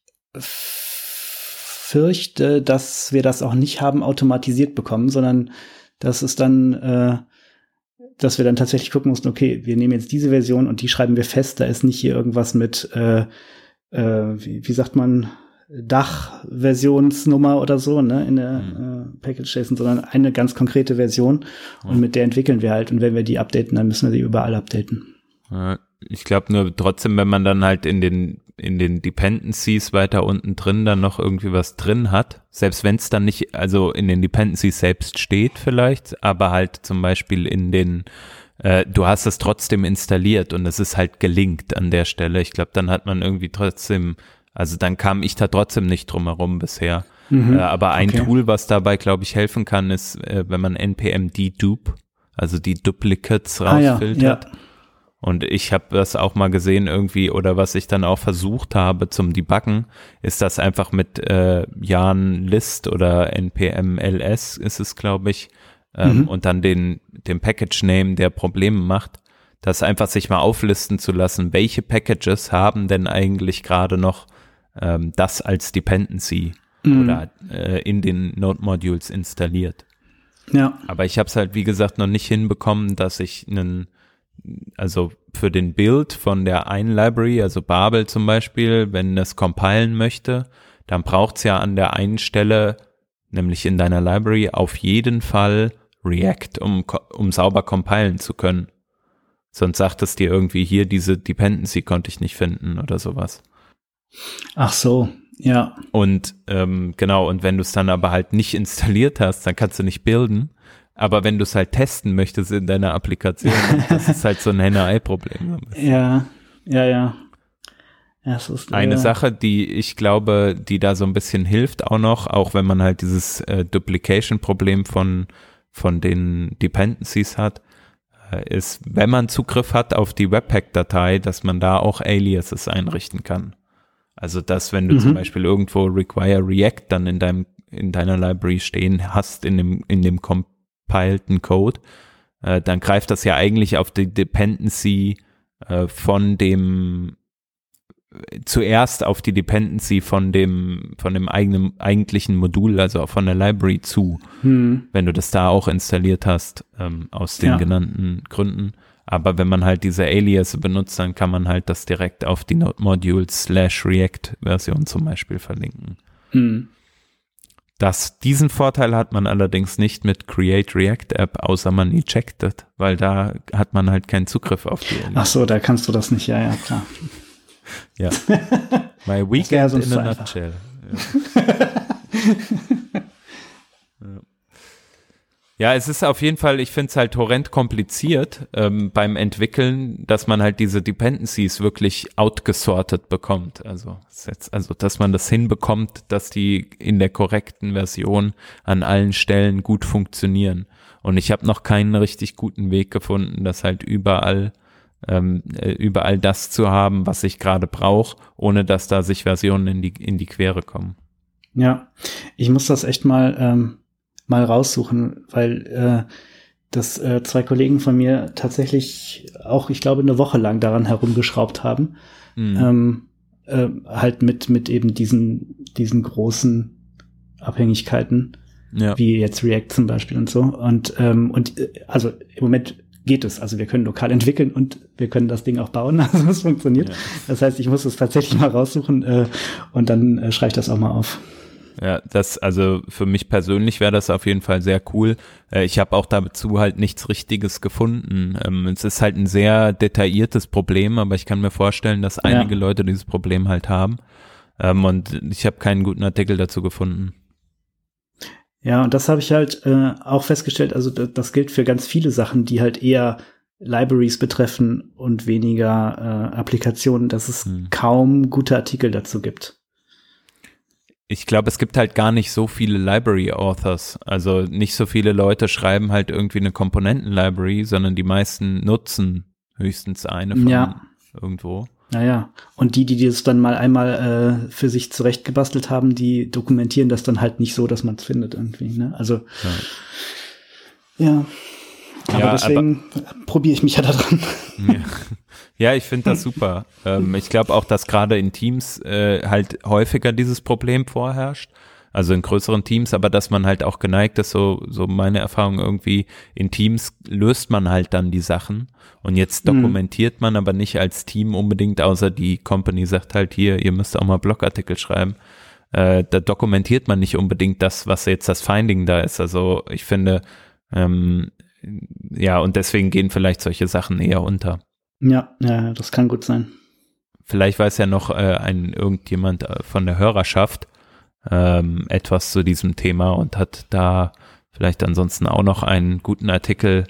fürchte, dass wir das auch nicht haben automatisiert bekommen, sondern dass es dann, äh, dass wir dann tatsächlich gucken mussten, okay, wir nehmen jetzt diese Version und die schreiben wir fest, da ist nicht hier irgendwas mit, äh, äh, wie, wie sagt man, Dachversionsnummer oder so, ne, in der mhm. äh, Package JSON, sondern eine ganz konkrete Version mhm. und mit der entwickeln wir halt und wenn wir die updaten, dann müssen wir sie überall updaten. Ich glaube nur trotzdem, wenn man dann halt in den in den Dependencies weiter unten drin dann noch irgendwie was drin hat, selbst wenn es dann nicht, also in den Dependencies selbst steht vielleicht, aber halt zum Beispiel in den äh, du hast es trotzdem installiert und es ist halt gelinkt an der Stelle. Ich glaube, dann hat man irgendwie trotzdem also dann kam ich da trotzdem nicht drum herum bisher. Mhm. Äh, aber ein okay. Tool, was dabei, glaube ich, helfen kann, ist, äh, wenn man npm dedupe, also die Duplicates rausfiltert. Ah, ja, ja. Und ich habe das auch mal gesehen irgendwie, oder was ich dann auch versucht habe zum Debuggen, ist das einfach mit äh, Jan List oder npm ls ist es, glaube ich, ähm, mhm. und dann den, den Package Name, der Probleme macht, das einfach sich mal auflisten zu lassen, welche Packages haben denn eigentlich gerade noch ähm, das als Dependency mhm. oder äh, in den Node-Modules installiert. Ja. Aber ich habe es halt, wie gesagt, noch nicht hinbekommen, dass ich einen, also für den Build von der einen Library, also Babel zum Beispiel, wenn es compilen möchte, dann braucht's ja an der einen Stelle, nämlich in deiner Library, auf jeden Fall React, um, um sauber compilen zu können. Sonst sagt es dir irgendwie hier, diese Dependency konnte ich nicht finden oder sowas. Ach so, ja. Und ähm, genau, und wenn du es dann aber halt nicht installiert hast, dann kannst du nicht bilden. Aber wenn du es halt testen möchtest in deiner Applikation, das ist halt so ein Henne-Ei-Problem. Ja, ja, ja. ja ist, Eine äh, Sache, die ich glaube, die da so ein bisschen hilft auch noch, auch wenn man halt dieses äh, Duplication-Problem von, von den Dependencies hat, äh, ist, wenn man Zugriff hat auf die Webpack-Datei, dass man da auch Aliases einrichten kann. Also, dass wenn du mhm. zum Beispiel irgendwo require React dann in deinem, in deiner Library stehen hast, in dem, in dem compileden Code, äh, dann greift das ja eigentlich auf die Dependency äh, von dem, zuerst auf die Dependency von dem, von dem eigenen, eigentlichen Modul, also von der Library zu, mhm. wenn du das da auch installiert hast, ähm, aus den ja. genannten Gründen. Aber wenn man halt diese Alias benutzt, dann kann man halt das direkt auf die Node Modules slash React Version zum Beispiel verlinken. Mhm. Das, diesen Vorteil hat man allerdings nicht mit Create React App, außer man ejected, weil da hat man halt keinen Zugriff auf die Alias. Ach so, da kannst du das nicht, ja, ja, klar. ja. My weekend in a nutshell. Ja. Ja, es ist auf jeden Fall, ich finde es halt horrend kompliziert ähm, beim Entwickeln, dass man halt diese Dependencies wirklich outgesortet bekommt. Also, also, dass man das hinbekommt, dass die in der korrekten Version an allen Stellen gut funktionieren. Und ich habe noch keinen richtig guten Weg gefunden, das halt überall ähm, äh, überall das zu haben, was ich gerade brauche, ohne dass da sich Versionen in die in die Quere kommen. Ja, ich muss das echt mal ähm mal raussuchen, weil äh, dass äh, zwei Kollegen von mir tatsächlich auch, ich glaube, eine Woche lang daran herumgeschraubt haben. Mhm. Ähm, äh, halt mit, mit eben diesen, diesen großen Abhängigkeiten, ja. wie jetzt React zum Beispiel und so. Und, ähm, und äh, also im Moment geht es. Also wir können lokal entwickeln und wir können das Ding auch bauen. Also es funktioniert. Ja. Das heißt, ich muss es tatsächlich mal raussuchen äh, und dann äh, schreibe ich das auch mal auf. Ja, das, also für mich persönlich wäre das auf jeden Fall sehr cool. Äh, ich habe auch dazu halt nichts Richtiges gefunden. Ähm, es ist halt ein sehr detailliertes Problem, aber ich kann mir vorstellen, dass einige ja. Leute dieses Problem halt haben. Ähm, und ich habe keinen guten Artikel dazu gefunden. Ja, und das habe ich halt äh, auch festgestellt. Also das, das gilt für ganz viele Sachen, die halt eher Libraries betreffen und weniger äh, Applikationen, dass es hm. kaum gute Artikel dazu gibt ich glaube, es gibt halt gar nicht so viele Library Authors. Also nicht so viele Leute schreiben halt irgendwie eine Komponenten-Library, sondern die meisten nutzen höchstens eine von ja. irgendwo. Naja, und die, die das dann mal einmal äh, für sich zurechtgebastelt haben, die dokumentieren das dann halt nicht so, dass man es findet irgendwie. Ne? Also ja. ja. Aber ja, deswegen probiere ich mich ja da dran. Ja. Ja, ich finde das super. ähm, ich glaube auch, dass gerade in Teams äh, halt häufiger dieses Problem vorherrscht. Also in größeren Teams, aber dass man halt auch geneigt ist, so, so meine Erfahrung irgendwie, in Teams löst man halt dann die Sachen und jetzt mhm. dokumentiert man aber nicht als Team unbedingt, außer die Company sagt halt hier, ihr müsst auch mal Blogartikel schreiben. Äh, da dokumentiert man nicht unbedingt das, was jetzt das Finding da ist. Also ich finde, ähm, ja, und deswegen gehen vielleicht solche Sachen eher unter. Ja, ja, das kann gut sein. Vielleicht weiß ja noch äh, ein irgendjemand äh, von der Hörerschaft ähm, etwas zu diesem Thema und hat da vielleicht ansonsten auch noch einen guten Artikel.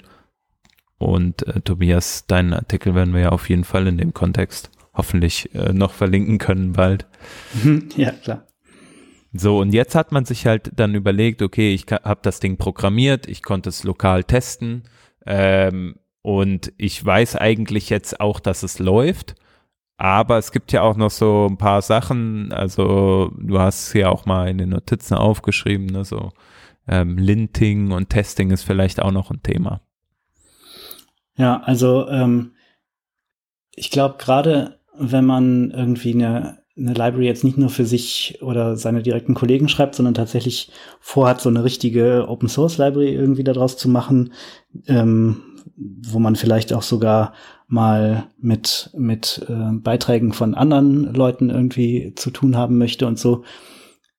Und äh, Tobias, deinen Artikel werden wir ja auf jeden Fall in dem Kontext hoffentlich äh, noch verlinken können bald. Ja, klar. So, und jetzt hat man sich halt dann überlegt, okay, ich habe das Ding programmiert, ich konnte es lokal testen. Ähm, und ich weiß eigentlich jetzt auch, dass es läuft. Aber es gibt ja auch noch so ein paar Sachen, also du hast ja auch mal in den Notizen aufgeschrieben, ne, so ähm, Linting und Testing ist vielleicht auch noch ein Thema. Ja, also ähm, ich glaube gerade, wenn man irgendwie eine, eine Library jetzt nicht nur für sich oder seine direkten Kollegen schreibt, sondern tatsächlich vorhat, so eine richtige Open Source Library irgendwie daraus zu machen, ähm, wo man vielleicht auch sogar mal mit, mit äh, Beiträgen von anderen Leuten irgendwie zu tun haben möchte und so,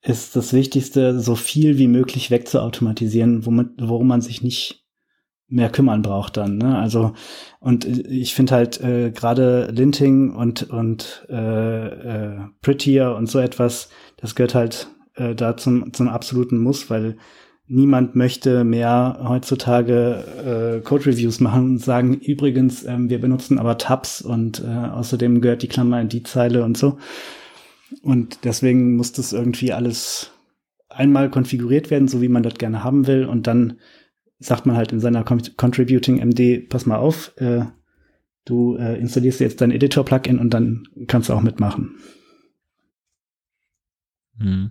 ist das Wichtigste, so viel wie möglich wegzuautomatisieren, womit, worum man sich nicht mehr kümmern braucht dann. Ne? Also und ich finde halt äh, gerade Linting und und äh, äh, Prettier und so etwas, das gehört halt äh, da zum zum absoluten Muss, weil niemand möchte mehr heutzutage äh, Code-Reviews machen und sagen, übrigens, ähm, wir benutzen aber Tabs und äh, außerdem gehört die Klammer in die Zeile und so. Und deswegen muss das irgendwie alles einmal konfiguriert werden, so wie man das gerne haben will. Und dann sagt man halt in seiner Contributing MD, pass mal auf, äh, du äh, installierst jetzt dein Editor-Plugin und dann kannst du auch mitmachen. Hm.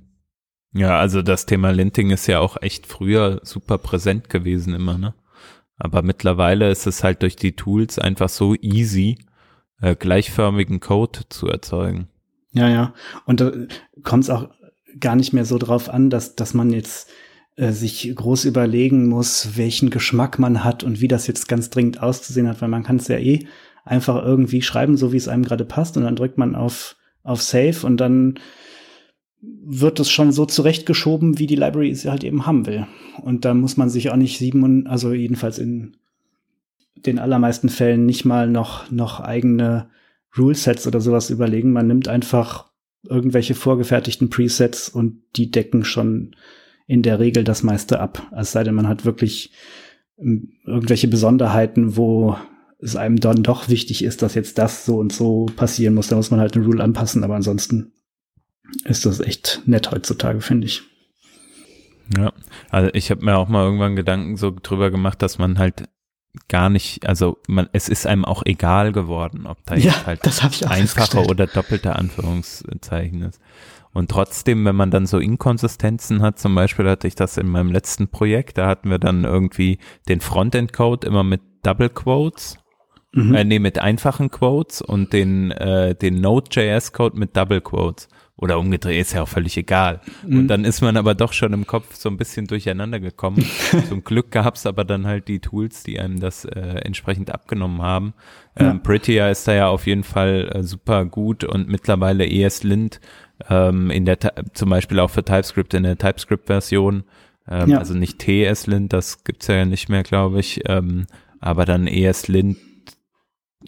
Ja, also das Thema Linting ist ja auch echt früher super präsent gewesen immer, ne? Aber mittlerweile ist es halt durch die Tools einfach so easy, äh, gleichförmigen Code zu erzeugen. Ja, ja. Und da kommt es auch gar nicht mehr so drauf an, dass, dass man jetzt äh, sich groß überlegen muss, welchen Geschmack man hat und wie das jetzt ganz dringend auszusehen hat, weil man kann es ja eh einfach irgendwie schreiben, so wie es einem gerade passt und dann drückt man auf, auf Save und dann wird es schon so zurechtgeschoben, wie die Library es halt eben haben will. Und da muss man sich auch nicht sieben, also jedenfalls in den allermeisten Fällen nicht mal noch, noch eigene Rulesets oder sowas überlegen. Man nimmt einfach irgendwelche vorgefertigten Presets und die decken schon in der Regel das meiste ab. Es sei denn, man hat wirklich ähm, irgendwelche Besonderheiten, wo es einem dann doch wichtig ist, dass jetzt das so und so passieren muss. Da muss man halt eine Rule anpassen, aber ansonsten ist das echt nett heutzutage, finde ich. Ja, also ich habe mir auch mal irgendwann Gedanken so drüber gemacht, dass man halt gar nicht, also man, es ist einem auch egal geworden, ob da Ja, jetzt halt einfache oder doppelte Anführungszeichen ist. Und trotzdem, wenn man dann so Inkonsistenzen hat, zum Beispiel hatte ich das in meinem letzten Projekt, da hatten wir dann irgendwie den Frontend-Code immer mit Double Quotes, Mhm. äh, nee, mit einfachen Quotes und den, äh, den Node.js-Code mit Double Quotes. Oder umgedreht, ist ja auch völlig egal. Mhm. Und dann ist man aber doch schon im Kopf so ein bisschen durcheinander gekommen. Zum Glück gab's aber dann halt die Tools, die einem das äh, entsprechend abgenommen haben. Ja. Ähm, Prettier ist da ja auf jeden Fall äh, super gut und mittlerweile ESLint ähm, in der zum Beispiel auch für TypeScript in der TypeScript-Version. Ähm, Ja. Also nicht TSLint, das gibt's ja nicht mehr, glaube ich. Ähm, aber dann ESLint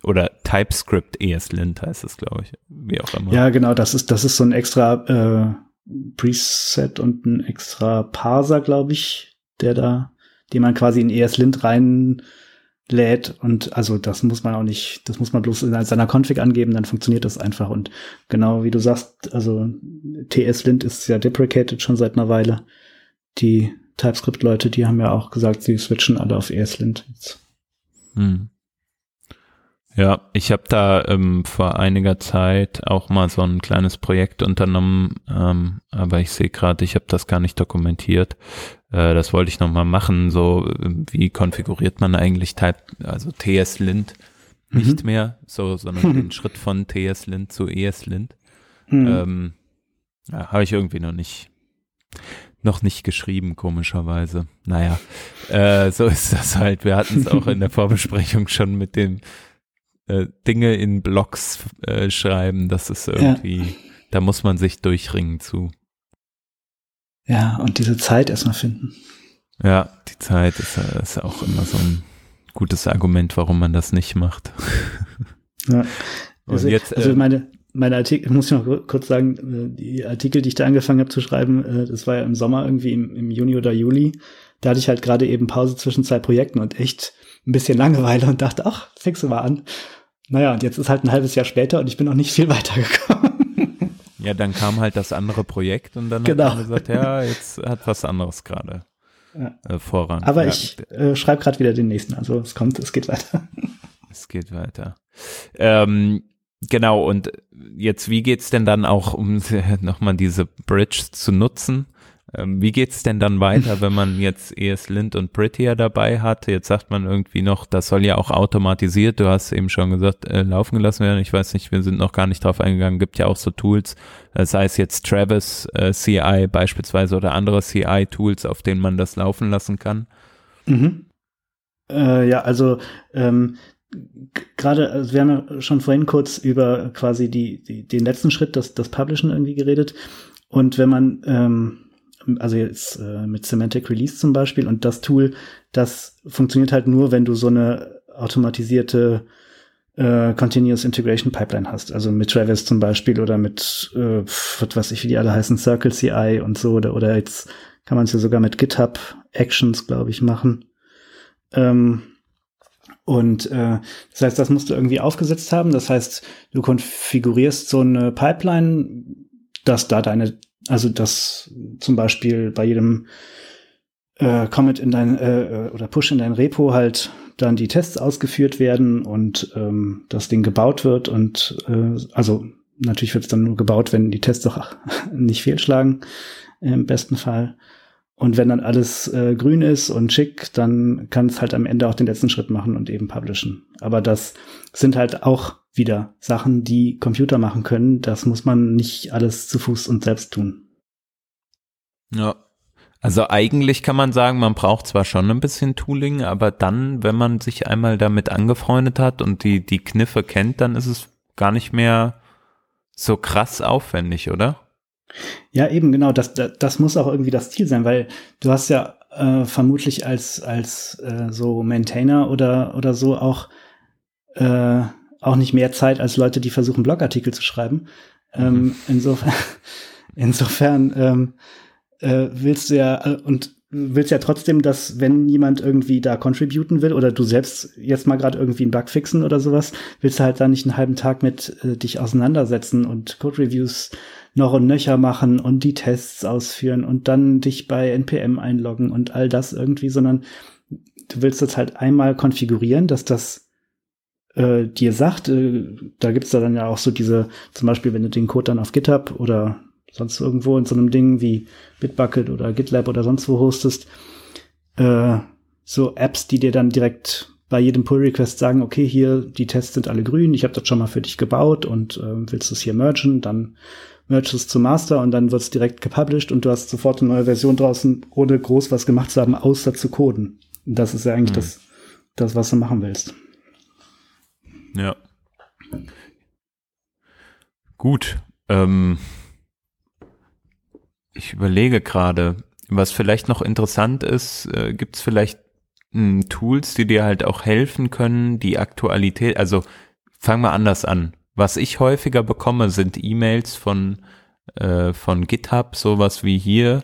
oder TypeScript ESLint heißt es, glaube ich. Wie auch immer. Ja, genau, das ist, das ist so ein extra äh, Preset und ein extra Parser, glaube ich, der da, den man quasi in ESLint reinlädt. Und also das muss man auch nicht, das muss man bloß in seiner Config angeben, dann funktioniert das einfach. Und genau wie du sagst, also TS-Lint ist ja deprecated schon seit einer Weile. Die TypeScript-Leute, die haben ja auch gesagt, sie switchen alle auf ESLint jetzt. Hm. Ja, ich habe da ähm, vor einiger Zeit auch mal so ein kleines Projekt unternommen, ähm, aber ich sehe gerade, ich habe das gar nicht dokumentiert. Äh, das wollte ich noch mal machen. So, äh, wie konfiguriert man eigentlich Type, also TS-Lint nicht mehr, so, sondern den Schritt von TS-Lint zu ES-Lint. Hm. Ähm, ja, habe ich irgendwie noch nicht noch nicht geschrieben, komischerweise. Naja, äh, so ist das halt. Wir hatten es auch in der Vorbesprechung schon mit dem äh, Dinge in Blogs äh, schreiben. Das ist irgendwie, da muss man sich durchringen zu. ja, und diese Zeit erstmal finden. Ja, die Zeit ist, äh, ist auch immer so ein gutes Argument, warum man das nicht macht. Ja. Und Also, jetzt, also äh, meine, meine Artikel, muss ich noch kur- kurz sagen, die Artikel, die ich da angefangen habe zu schreiben, das war ja im Sommer irgendwie im, im Juni oder Juli. Da hatte ich halt gerade eben Pause zwischen zwei Projekten und echt ein bisschen Langeweile und dachte, ach, fängst du mal an. Naja, und jetzt ist halt ein halbes Jahr später und ich bin noch nicht viel weitergekommen. Ja, dann kam halt das andere Projekt und dann Genau. hat man gesagt, ja, jetzt hat was anderes gerade Ja. äh, Vorrang. Aber ja, ich äh, schreibe gerade wieder den nächsten, also es kommt, es geht weiter. Es geht weiter. Ähm, genau, und jetzt, wie geht's denn dann auch, um nochmal diese Bridge zu nutzen? Ähm, wie geht's denn dann weiter, wenn man jetzt ESLint und Prettier dabei hat? Jetzt sagt man irgendwie noch, das soll ja auch automatisiert, du hast eben schon gesagt, äh, laufen gelassen werden. Ich weiß nicht, wir sind noch gar nicht drauf eingegangen, gibt ja auch so Tools, äh, sei es jetzt Travis äh, CI beispielsweise oder andere CI-Tools, auf denen man das laufen lassen kann. Mhm. Äh, ja, also ähm, gerade, also wir haben ja schon vorhin kurz über quasi die, die den letzten Schritt, das, das Publishen irgendwie geredet. Und wenn man, ähm, also jetzt äh, mit Semantic Release zum Beispiel und das Tool, das funktioniert halt nur, wenn du so eine automatisierte äh, Continuous Integration Pipeline hast. Also mit Travis zum Beispiel oder mit, äh, was weiß ich, wie die alle heißen, Circle CI und so. Oder, oder jetzt kann man es ja sogar mit GitHub Actions, glaube ich, machen. Ähm, und äh, das heißt, das musst du irgendwie aufgesetzt haben. Das heißt, du konfigurierst so eine Pipeline, dass da deine, also dass zum Beispiel bei jedem äh, Commit in dein äh, oder Push in dein Repo halt dann die Tests ausgeführt werden und ähm, das Ding gebaut wird und äh, also natürlich wird es dann nur gebaut, wenn die Tests doch nicht fehlschlagen im besten Fall. Und wenn dann alles äh, grün ist und schick, dann kann es halt am Ende auch den letzten Schritt machen und eben publishen. Aber das sind halt auch wieder Sachen, die Computer machen können. Das muss man nicht alles zu Fuß und selbst tun. Ja. Also eigentlich kann man sagen, man braucht zwar schon ein bisschen Tooling, aber dann, wenn man sich einmal damit angefreundet hat und die, die Kniffe kennt, dann ist es gar nicht mehr so krass aufwendig, oder? Ja, eben, genau. Das, das, das muss auch irgendwie das Ziel sein, weil du hast ja äh, vermutlich als, als äh, so Maintainer oder, oder so auch, äh, auch nicht mehr Zeit als Leute, die versuchen, Blogartikel zu schreiben. Ähm, insofern, insofern ähm, äh, willst du ja, äh, und willst ja trotzdem, dass wenn jemand irgendwie da contributen will oder du selbst jetzt mal gerade irgendwie einen Bug fixen oder sowas, willst du halt da nicht einen halben Tag mit äh, dich auseinandersetzen und Code-Reviews noch und nöcher machen und die Tests ausführen und dann dich bei NPM einloggen und all das irgendwie, sondern du willst das halt einmal konfigurieren, dass das äh, dir sagt, äh, da gibt's da dann ja auch so diese, zum Beispiel, wenn du den Code dann auf GitHub oder sonst irgendwo in so einem Ding wie Bitbucket oder GitLab oder sonst wo hostest, äh, so Apps, die dir dann direkt bei jedem Pull-Request sagen, okay, hier, die Tests sind alle grün, ich habe das schon mal für dich gebaut und äh, willst du es hier mergen, dann mergest es zum Master und dann wird es direkt gepublished und du hast sofort eine neue Version draußen, ohne groß was gemacht zu haben, außer zu coden. Und das ist ja eigentlich mhm. das, das, was du machen willst. Ja. Gut. Ähm, ich überlege gerade, was vielleicht noch interessant ist, äh, gibt es vielleicht mh, Tools, die dir halt auch helfen können, die Aktualität, also fang mal anders an. Was ich häufiger bekomme, sind E-Mails von, äh, von GitHub, sowas wie hier.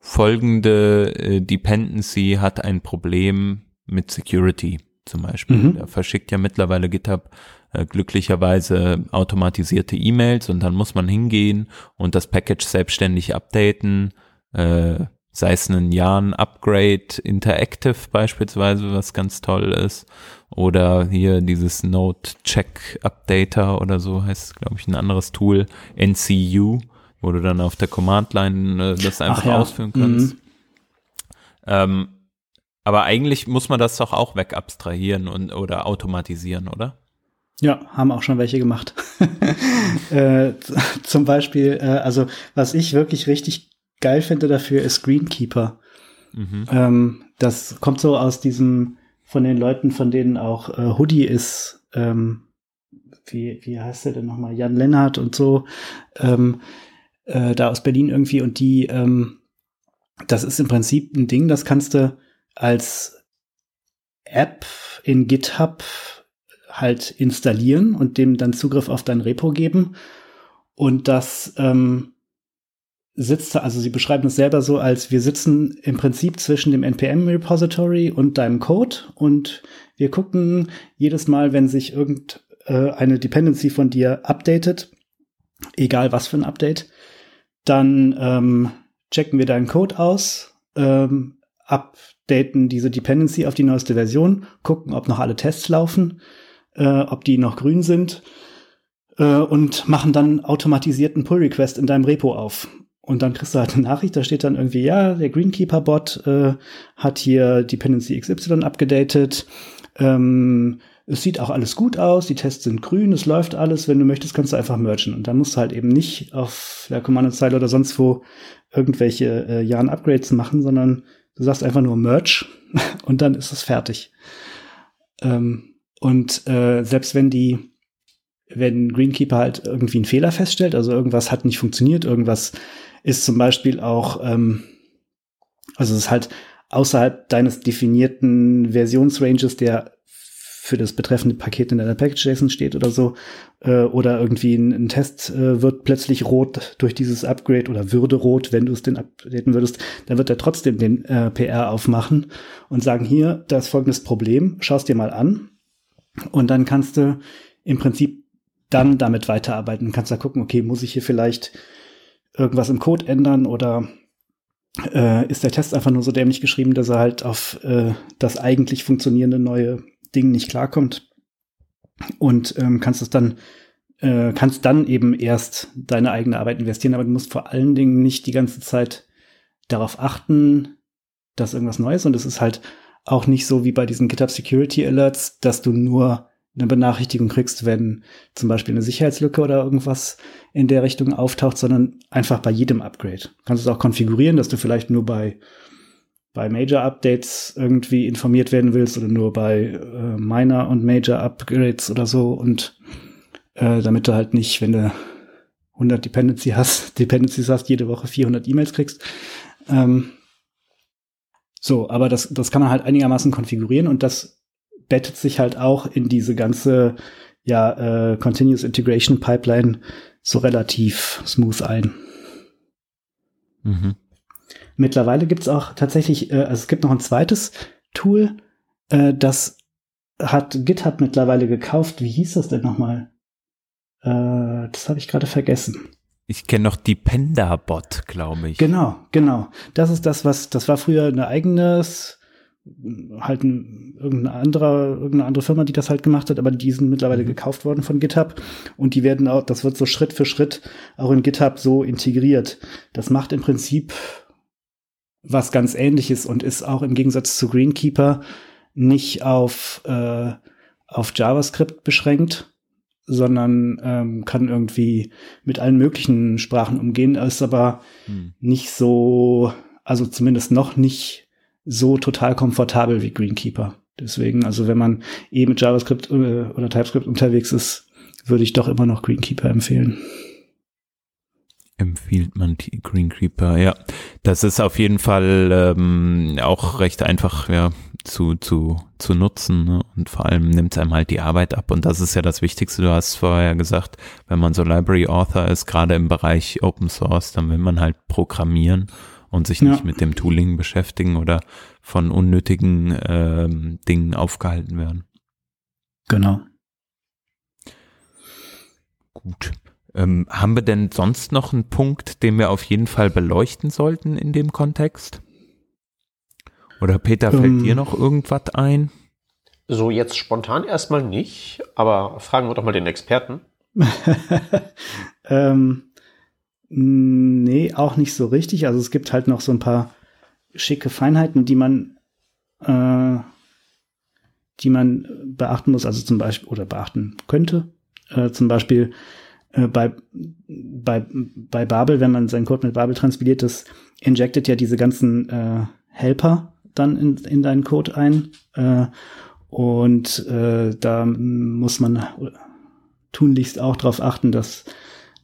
Folgende äh, Dependency hat ein Problem mit Security zum Beispiel. Mhm. Da verschickt ja mittlerweile GitHub äh, glücklicherweise automatisierte E-Mails und dann muss man hingehen und das Package selbstständig updaten, äh, sei es ein Jahren Upgrade Interactive beispielsweise, was ganz toll ist, oder hier dieses Node Check Updater oder so heißt, glaube ich, ein anderes Tool, NCU, wo du dann auf der Command Line äh, das einfach ja. ausführen kannst. Mhm. Ähm, aber eigentlich muss man das doch auch wegabstrahieren und oder automatisieren, oder? Ja, haben auch schon welche gemacht. äh, zum Beispiel, äh, also was ich wirklich richtig geil finde dafür, ist Greenkeeper. Mhm. Ähm, das kommt so aus diesem, von den Leuten, von denen auch äh, Hoodie ist, ähm, wie, wie heißt der denn nochmal, Jan Lennart und so, ähm, äh, da aus Berlin irgendwie und die, ähm, das ist im Prinzip ein Ding, das kannst du als App in GitHub halt installieren und dem dann Zugriff auf dein Repo geben. Und das ähm, sitzt, also sie beschreiben es selber so, als wir sitzen im Prinzip zwischen dem NPM-Repository und deinem Code und wir gucken jedes Mal, wenn sich irgendeine äh, Dependency von dir updatet, egal was für ein Update, dann ähm, checken wir deinen Code aus, ähm, updaten diese Dependency auf die neueste Version, gucken, ob noch alle Tests laufen, äh, ob die noch grün sind äh, und machen dann automatisierten Pull-Request in deinem Repo auf. Und dann kriegst du halt eine Nachricht, da steht dann irgendwie, ja, der Greenkeeper-Bot äh, hat hier Dependency XY abgedatet. Ähm, es sieht auch alles gut aus, die Tests sind grün, es läuft alles. Wenn du möchtest, kannst du einfach mergen. Und dann musst du halt eben nicht auf der Kommandozeilen oder sonst wo irgendwelche äh, Jahren Upgrades machen, sondern du sagst einfach nur Merge und dann ist es fertig. Ähm, und äh, selbst wenn die, wenn Greenkeeper halt irgendwie einen Fehler feststellt, also irgendwas hat nicht funktioniert, irgendwas ist zum Beispiel auch, ähm, also es ist halt außerhalb deines definierten Versionsranges, der für das betreffende Paket in deiner Package.json steht oder so, äh, oder irgendwie ein, ein Test äh, wird plötzlich rot durch dieses Upgrade oder würde rot, wenn du es den updaten würdest, dann wird er trotzdem den äh, PR aufmachen und sagen, hier, da ist folgendes Problem, schaust dir mal an. Und dann kannst du im Prinzip dann damit weiterarbeiten, kannst da gucken, okay, muss ich hier vielleicht irgendwas im Code ändern oder äh, ist der Test einfach nur so dämlich geschrieben, dass er halt auf äh, das eigentlich funktionierende neue Ding nicht klarkommt und ähm, kannst es dann äh, kannst dann eben erst deine eigene Arbeit investieren, aber du musst vor allen Dingen nicht die ganze Zeit darauf achten, dass irgendwas Neues und es ist halt auch nicht so wie bei diesen GitHub Security Alerts, dass du nur eine Benachrichtigung kriegst, wenn zum Beispiel eine Sicherheitslücke oder irgendwas in der Richtung auftaucht, sondern einfach bei jedem Upgrade. Du kannst es auch konfigurieren, dass du vielleicht nur bei, bei Major Updates irgendwie informiert werden willst oder nur bei äh, Minor und Major Upgrades oder so und äh, damit du halt nicht, wenn du 100 Dependency hast, Dependencies hast, jede Woche 400 E-Mails kriegst. Ähm, so, aber das, das kann man halt einigermaßen konfigurieren und das bettet sich halt auch in diese ganze ja, äh, Continuous Integration Pipeline so relativ smooth ein. Mhm. Mittlerweile gibt's auch tatsächlich, äh, also es gibt noch ein zweites Tool, äh, das hat GitHub mittlerweile gekauft. Wie hieß das denn nochmal? Äh, das habe ich gerade vergessen. Ich kenne noch Dependabot, glaube ich. Genau, genau. Das ist das, was, das war früher ein eigenes halt ein, irgendeine andere, irgendeine andere Firma, die das halt gemacht hat, aber die sind mittlerweile mhm. gekauft worden von GitHub und die werden auch, das wird so Schritt für Schritt auch in GitHub so integriert. Das macht im Prinzip was ganz ähnliches und ist auch im Gegensatz zu Greenkeeper nicht auf, äh, auf JavaScript beschränkt, sondern ähm, kann irgendwie mit allen möglichen Sprachen umgehen, ist aber hm. nicht so, also zumindest noch nicht so total komfortabel wie Greenkeeper. Deswegen, also wenn man eh mit JavaScript äh, oder TypeScript unterwegs ist, würde ich doch immer noch Greenkeeper empfehlen. Empfiehlt man die Greenkeeper, ja. Das ist auf jeden Fall ähm, auch recht einfach, ja, zu, zu, zu nutzen. Ne? Und vor allem nimmt es einem halt die Arbeit ab. Und das ist ja das Wichtigste. Du hast vorher gesagt, wenn man so Library Author ist, gerade im Bereich Open Source, dann will man halt programmieren und sich nicht mit dem Tooling beschäftigen oder von unnötigen ähm, Dingen aufgehalten werden. Genau. Gut. Ähm, haben wir denn sonst noch einen Punkt, den wir auf jeden Fall beleuchten sollten in dem Kontext? Oder Peter, fällt ähm, dir noch irgendwas ein? So jetzt spontan erstmal nicht, aber fragen wir doch mal den Experten. ähm, Nee, auch nicht so richtig. Also es gibt halt noch so ein paar schicke Feinheiten, die man, äh, die man beachten muss, also zum Beispiel, oder beachten könnte. Äh, zum Beispiel äh, bei, bei, bei Babel, wenn man seinen Code mit Babel transpiliert, das injectet ja diese ganzen äh, Helper dann in, in deinen Code ein. Äh, und äh, da muss man tunlichst auch darauf achten, dass,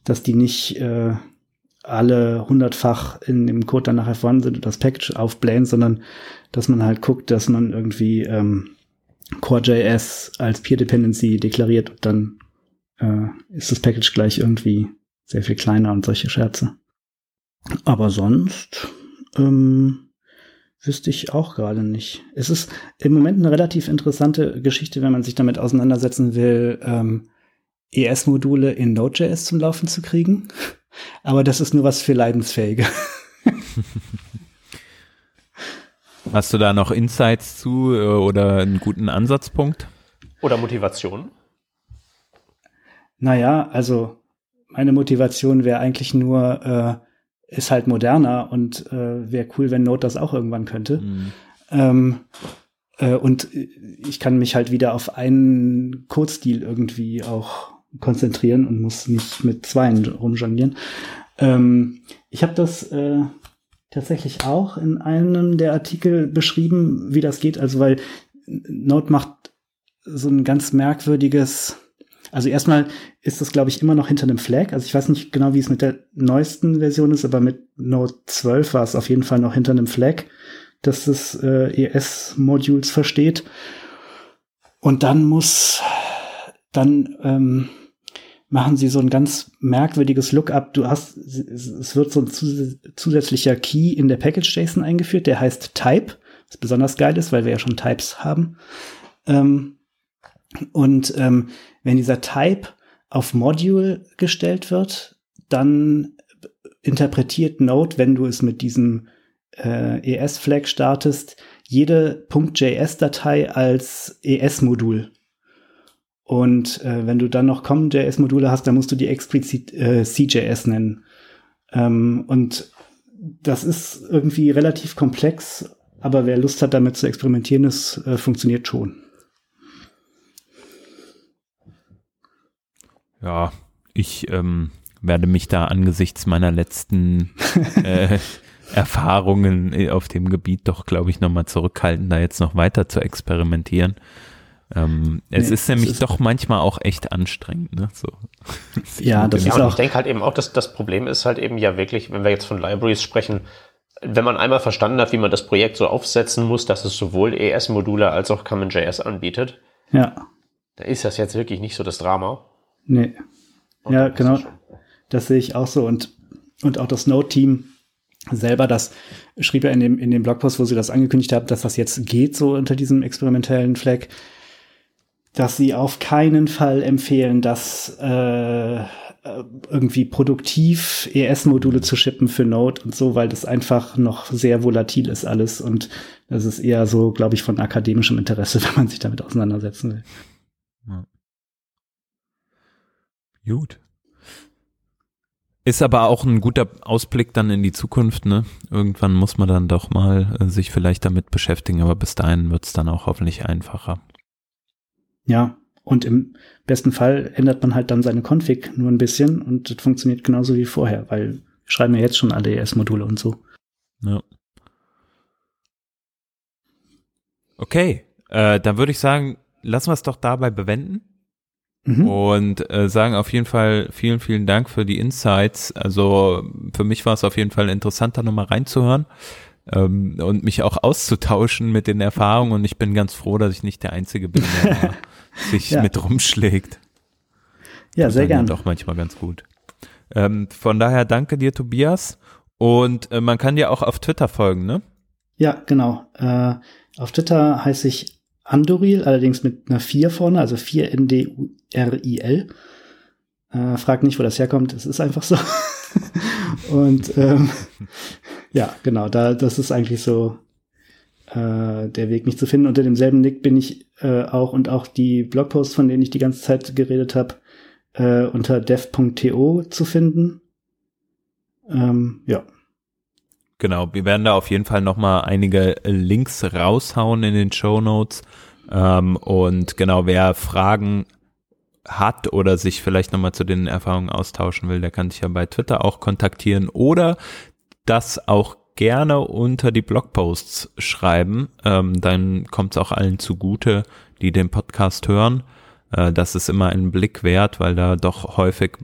dass die nicht äh, alle hundertfach in dem Code dann nachher vorhanden sind und das Package aufblähen, sondern dass man halt guckt, dass man irgendwie ähm, Core.js als Peer Dependency deklariert und dann äh, ist das Package gleich irgendwie sehr viel kleiner und solche Scherze. Aber sonst ähm, wüsste ich auch gerade nicht. Es ist im Moment eine relativ interessante Geschichte, wenn man sich damit auseinandersetzen will, ähm, ES-Module in Node.js zum Laufen zu kriegen. Aber das ist nur was für Leidensfähige. Hast du da noch Insights zu äh, oder einen guten Ansatzpunkt? Oder Motivation? Naja, also meine Motivation wäre eigentlich nur, äh, ist halt moderner und äh, wäre cool, wenn Node das auch irgendwann könnte. Mhm. Ähm, äh, und ich kann mich halt wieder auf einen Codestil irgendwie auch konzentrieren und muss nicht mit zweien rumjonglieren. Ähm, ich habe das äh, tatsächlich auch in einem der Artikel beschrieben, wie das geht. Also weil Node macht so ein ganz merkwürdiges also erstmal ist das, glaube ich, immer noch hinter einem Flag. Also ich weiß nicht genau, wie es mit der neuesten Version ist, aber mit Node 12 war es auf jeden Fall noch hinter einem Flag, dass das äh, ES-Modules versteht. Und dann muss dann ähm, machen sie so ein ganz merkwürdiges Lookup. Du hast, es wird so ein zusätzlicher Key in der Package.json eingeführt, der heißt Type, was besonders geil ist, weil wir ja schon Types haben. Ähm, und ähm, wenn dieser Type auf Module gestellt wird, dann interpretiert Node, wenn du es mit diesem äh, ES-Flag startest, jede .js-Datei als ES-Modul. Und äh, wenn du dann noch CommonJS-Module hast, dann musst du die explizit äh, CJS nennen. Ähm, und das ist irgendwie relativ komplex, aber wer Lust hat, damit zu experimentieren, das äh, funktioniert schon. Ja, ich ähm, werde mich da angesichts meiner letzten äh, Erfahrungen äh, auf dem Gebiet doch, glaube ich, nochmal zurückhalten, da jetzt noch weiter zu experimentieren. Ähm, es nee, ist nämlich ist doch manchmal auch echt anstrengend. Ne? So. ja, das ist auch. Ich denke halt eben auch, dass das Problem ist halt eben ja wirklich, wenn wir jetzt von Libraries sprechen, wenn man einmal verstanden hat, wie man das Projekt so aufsetzen muss, dass es sowohl ES-Module als auch CommonJS anbietet, ja. da ist das jetzt wirklich nicht so das Drama. Nee. Und ja, genau. Das sehe ich auch so. Und, und auch das Node-Team selber, das schrieb ja in dem, in dem Blogpost, wo sie das angekündigt haben, dass das jetzt geht, so unter diesem experimentellen Flag dass sie auf keinen Fall empfehlen, das äh, irgendwie produktiv ES-Module zu shippen für Node und so, weil das einfach noch sehr volatil ist alles und das ist eher so, glaube ich, von akademischem Interesse, wenn man sich damit auseinandersetzen will. Ja. Gut. Ist aber auch ein guter Ausblick dann in die Zukunft, ne? Irgendwann muss man dann doch mal äh, sich vielleicht damit beschäftigen, aber bis dahin wird es dann auch hoffentlich einfacher. Ja, und im besten Fall ändert man halt dann seine Config nur ein bisschen und das funktioniert genauso wie vorher, weil wir schreiben ja jetzt schon alle ES-Module und so. Ja. Okay, äh, dann würde ich sagen, lassen wir es doch dabei bewenden. Mhm. Und äh, sagen auf jeden Fall vielen, vielen Dank für die Insights. Also für mich war es auf jeden Fall interessant, da nochmal reinzuhören ähm, und mich auch auszutauschen mit den Erfahrungen. Und ich bin ganz froh, dass ich nicht der Einzige bin, der sich ja. mit rumschlägt. Ja, sehr gerne. Doch manchmal ganz gut. Ähm, von daher danke dir, Tobias. Und äh, man kann dir auch auf Twitter folgen, ne? Ja, genau. Äh, auf Twitter heiße ich Anduril, allerdings mit einer 4 vorne, also 4 N-D-U-R-I-L. Äh, frag nicht, wo das herkommt, es ist einfach so. und ähm, ja, genau, da, das ist eigentlich so äh, der Weg, mich zu finden. Unter demselben Nick bin ich äh, auch und auch die Blogposts, von denen ich die ganze Zeit geredet habe, äh, unter dev.to zu finden. Ähm, ja. Genau, wir werden da auf jeden Fall nochmal einige Links raushauen in den Show Notes. Ähm, und genau, wer Fragen hat oder sich vielleicht nochmal zu den Erfahrungen austauschen will, der kann dich ja bei Twitter auch kontaktieren oder das auch gerne unter die Blogposts schreiben. Ähm, dann kommt es auch allen zugute, die den Podcast hören. Äh, das ist immer einen Blick wert, weil da doch häufig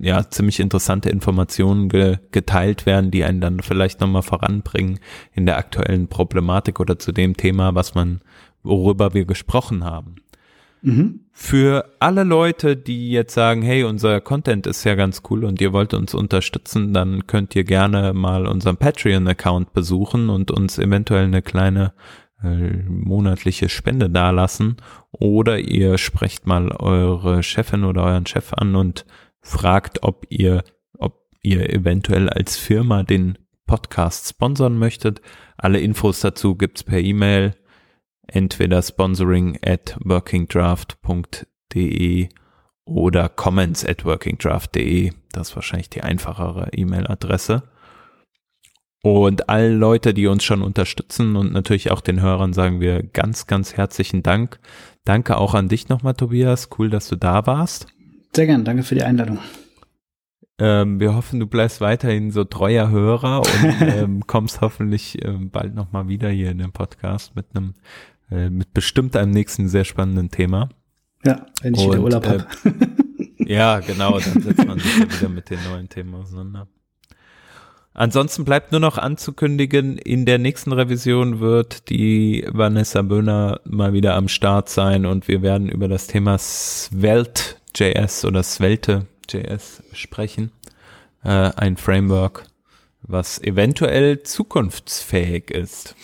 ja ziemlich interessante Informationen ge geteilt werden, die einen dann vielleicht nochmal voranbringen in der aktuellen Problematik oder zu dem Thema, was man, worüber wir gesprochen haben. Mhm. Für alle Leute, die jetzt sagen, hey, unser Content ist ja ganz cool und ihr wollt uns unterstützen, dann könnt ihr gerne mal unseren Patreon-Account besuchen und uns eventuell eine kleine monatliche Spende dalassen oder ihr sprecht mal eure Chefin oder euren Chef an und fragt, ob ihr, ob ihr eventuell als Firma den Podcast sponsern möchtet. Alle Infos dazu gibt's per E-Mail, entweder sponsoring at workingdraft.de oder comments at workingdraft.de. Das ist wahrscheinlich die einfachere E-Mail-Adresse. Und alle Leute, die uns schon unterstützen und natürlich auch den Hörern sagen wir ganz, ganz herzlichen Dank. Danke auch an dich nochmal, Tobias. Cool, dass du da warst. Sehr gern, danke für die Einladung. Ähm, wir hoffen, du bleibst weiterhin so treuer Hörer und ähm, kommst hoffentlich ähm, bald nochmal wieder hier in den Podcast mit einem, äh, mit bestimmt einem nächsten sehr spannenden Thema. Ja, wenn ich und, wieder Urlaub habe. Äh, ja, genau, dann setzt man sich ja wieder mit den neuen Themen auseinander. Ansonsten bleibt nur noch anzukündigen, in der nächsten Revision wird die Vanessa Böhner mal wieder am Start sein und wir werden über das Thema Svelte.js oder Svelte.js sprechen. Äh, ein Framework, was eventuell zukunftsfähig ist.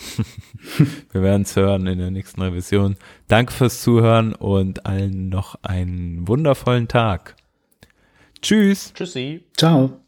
wir werden es hören in der nächsten Revision. Danke fürs Zuhören und allen noch einen wundervollen Tag. Tschüss. Tschüssi. Ciao.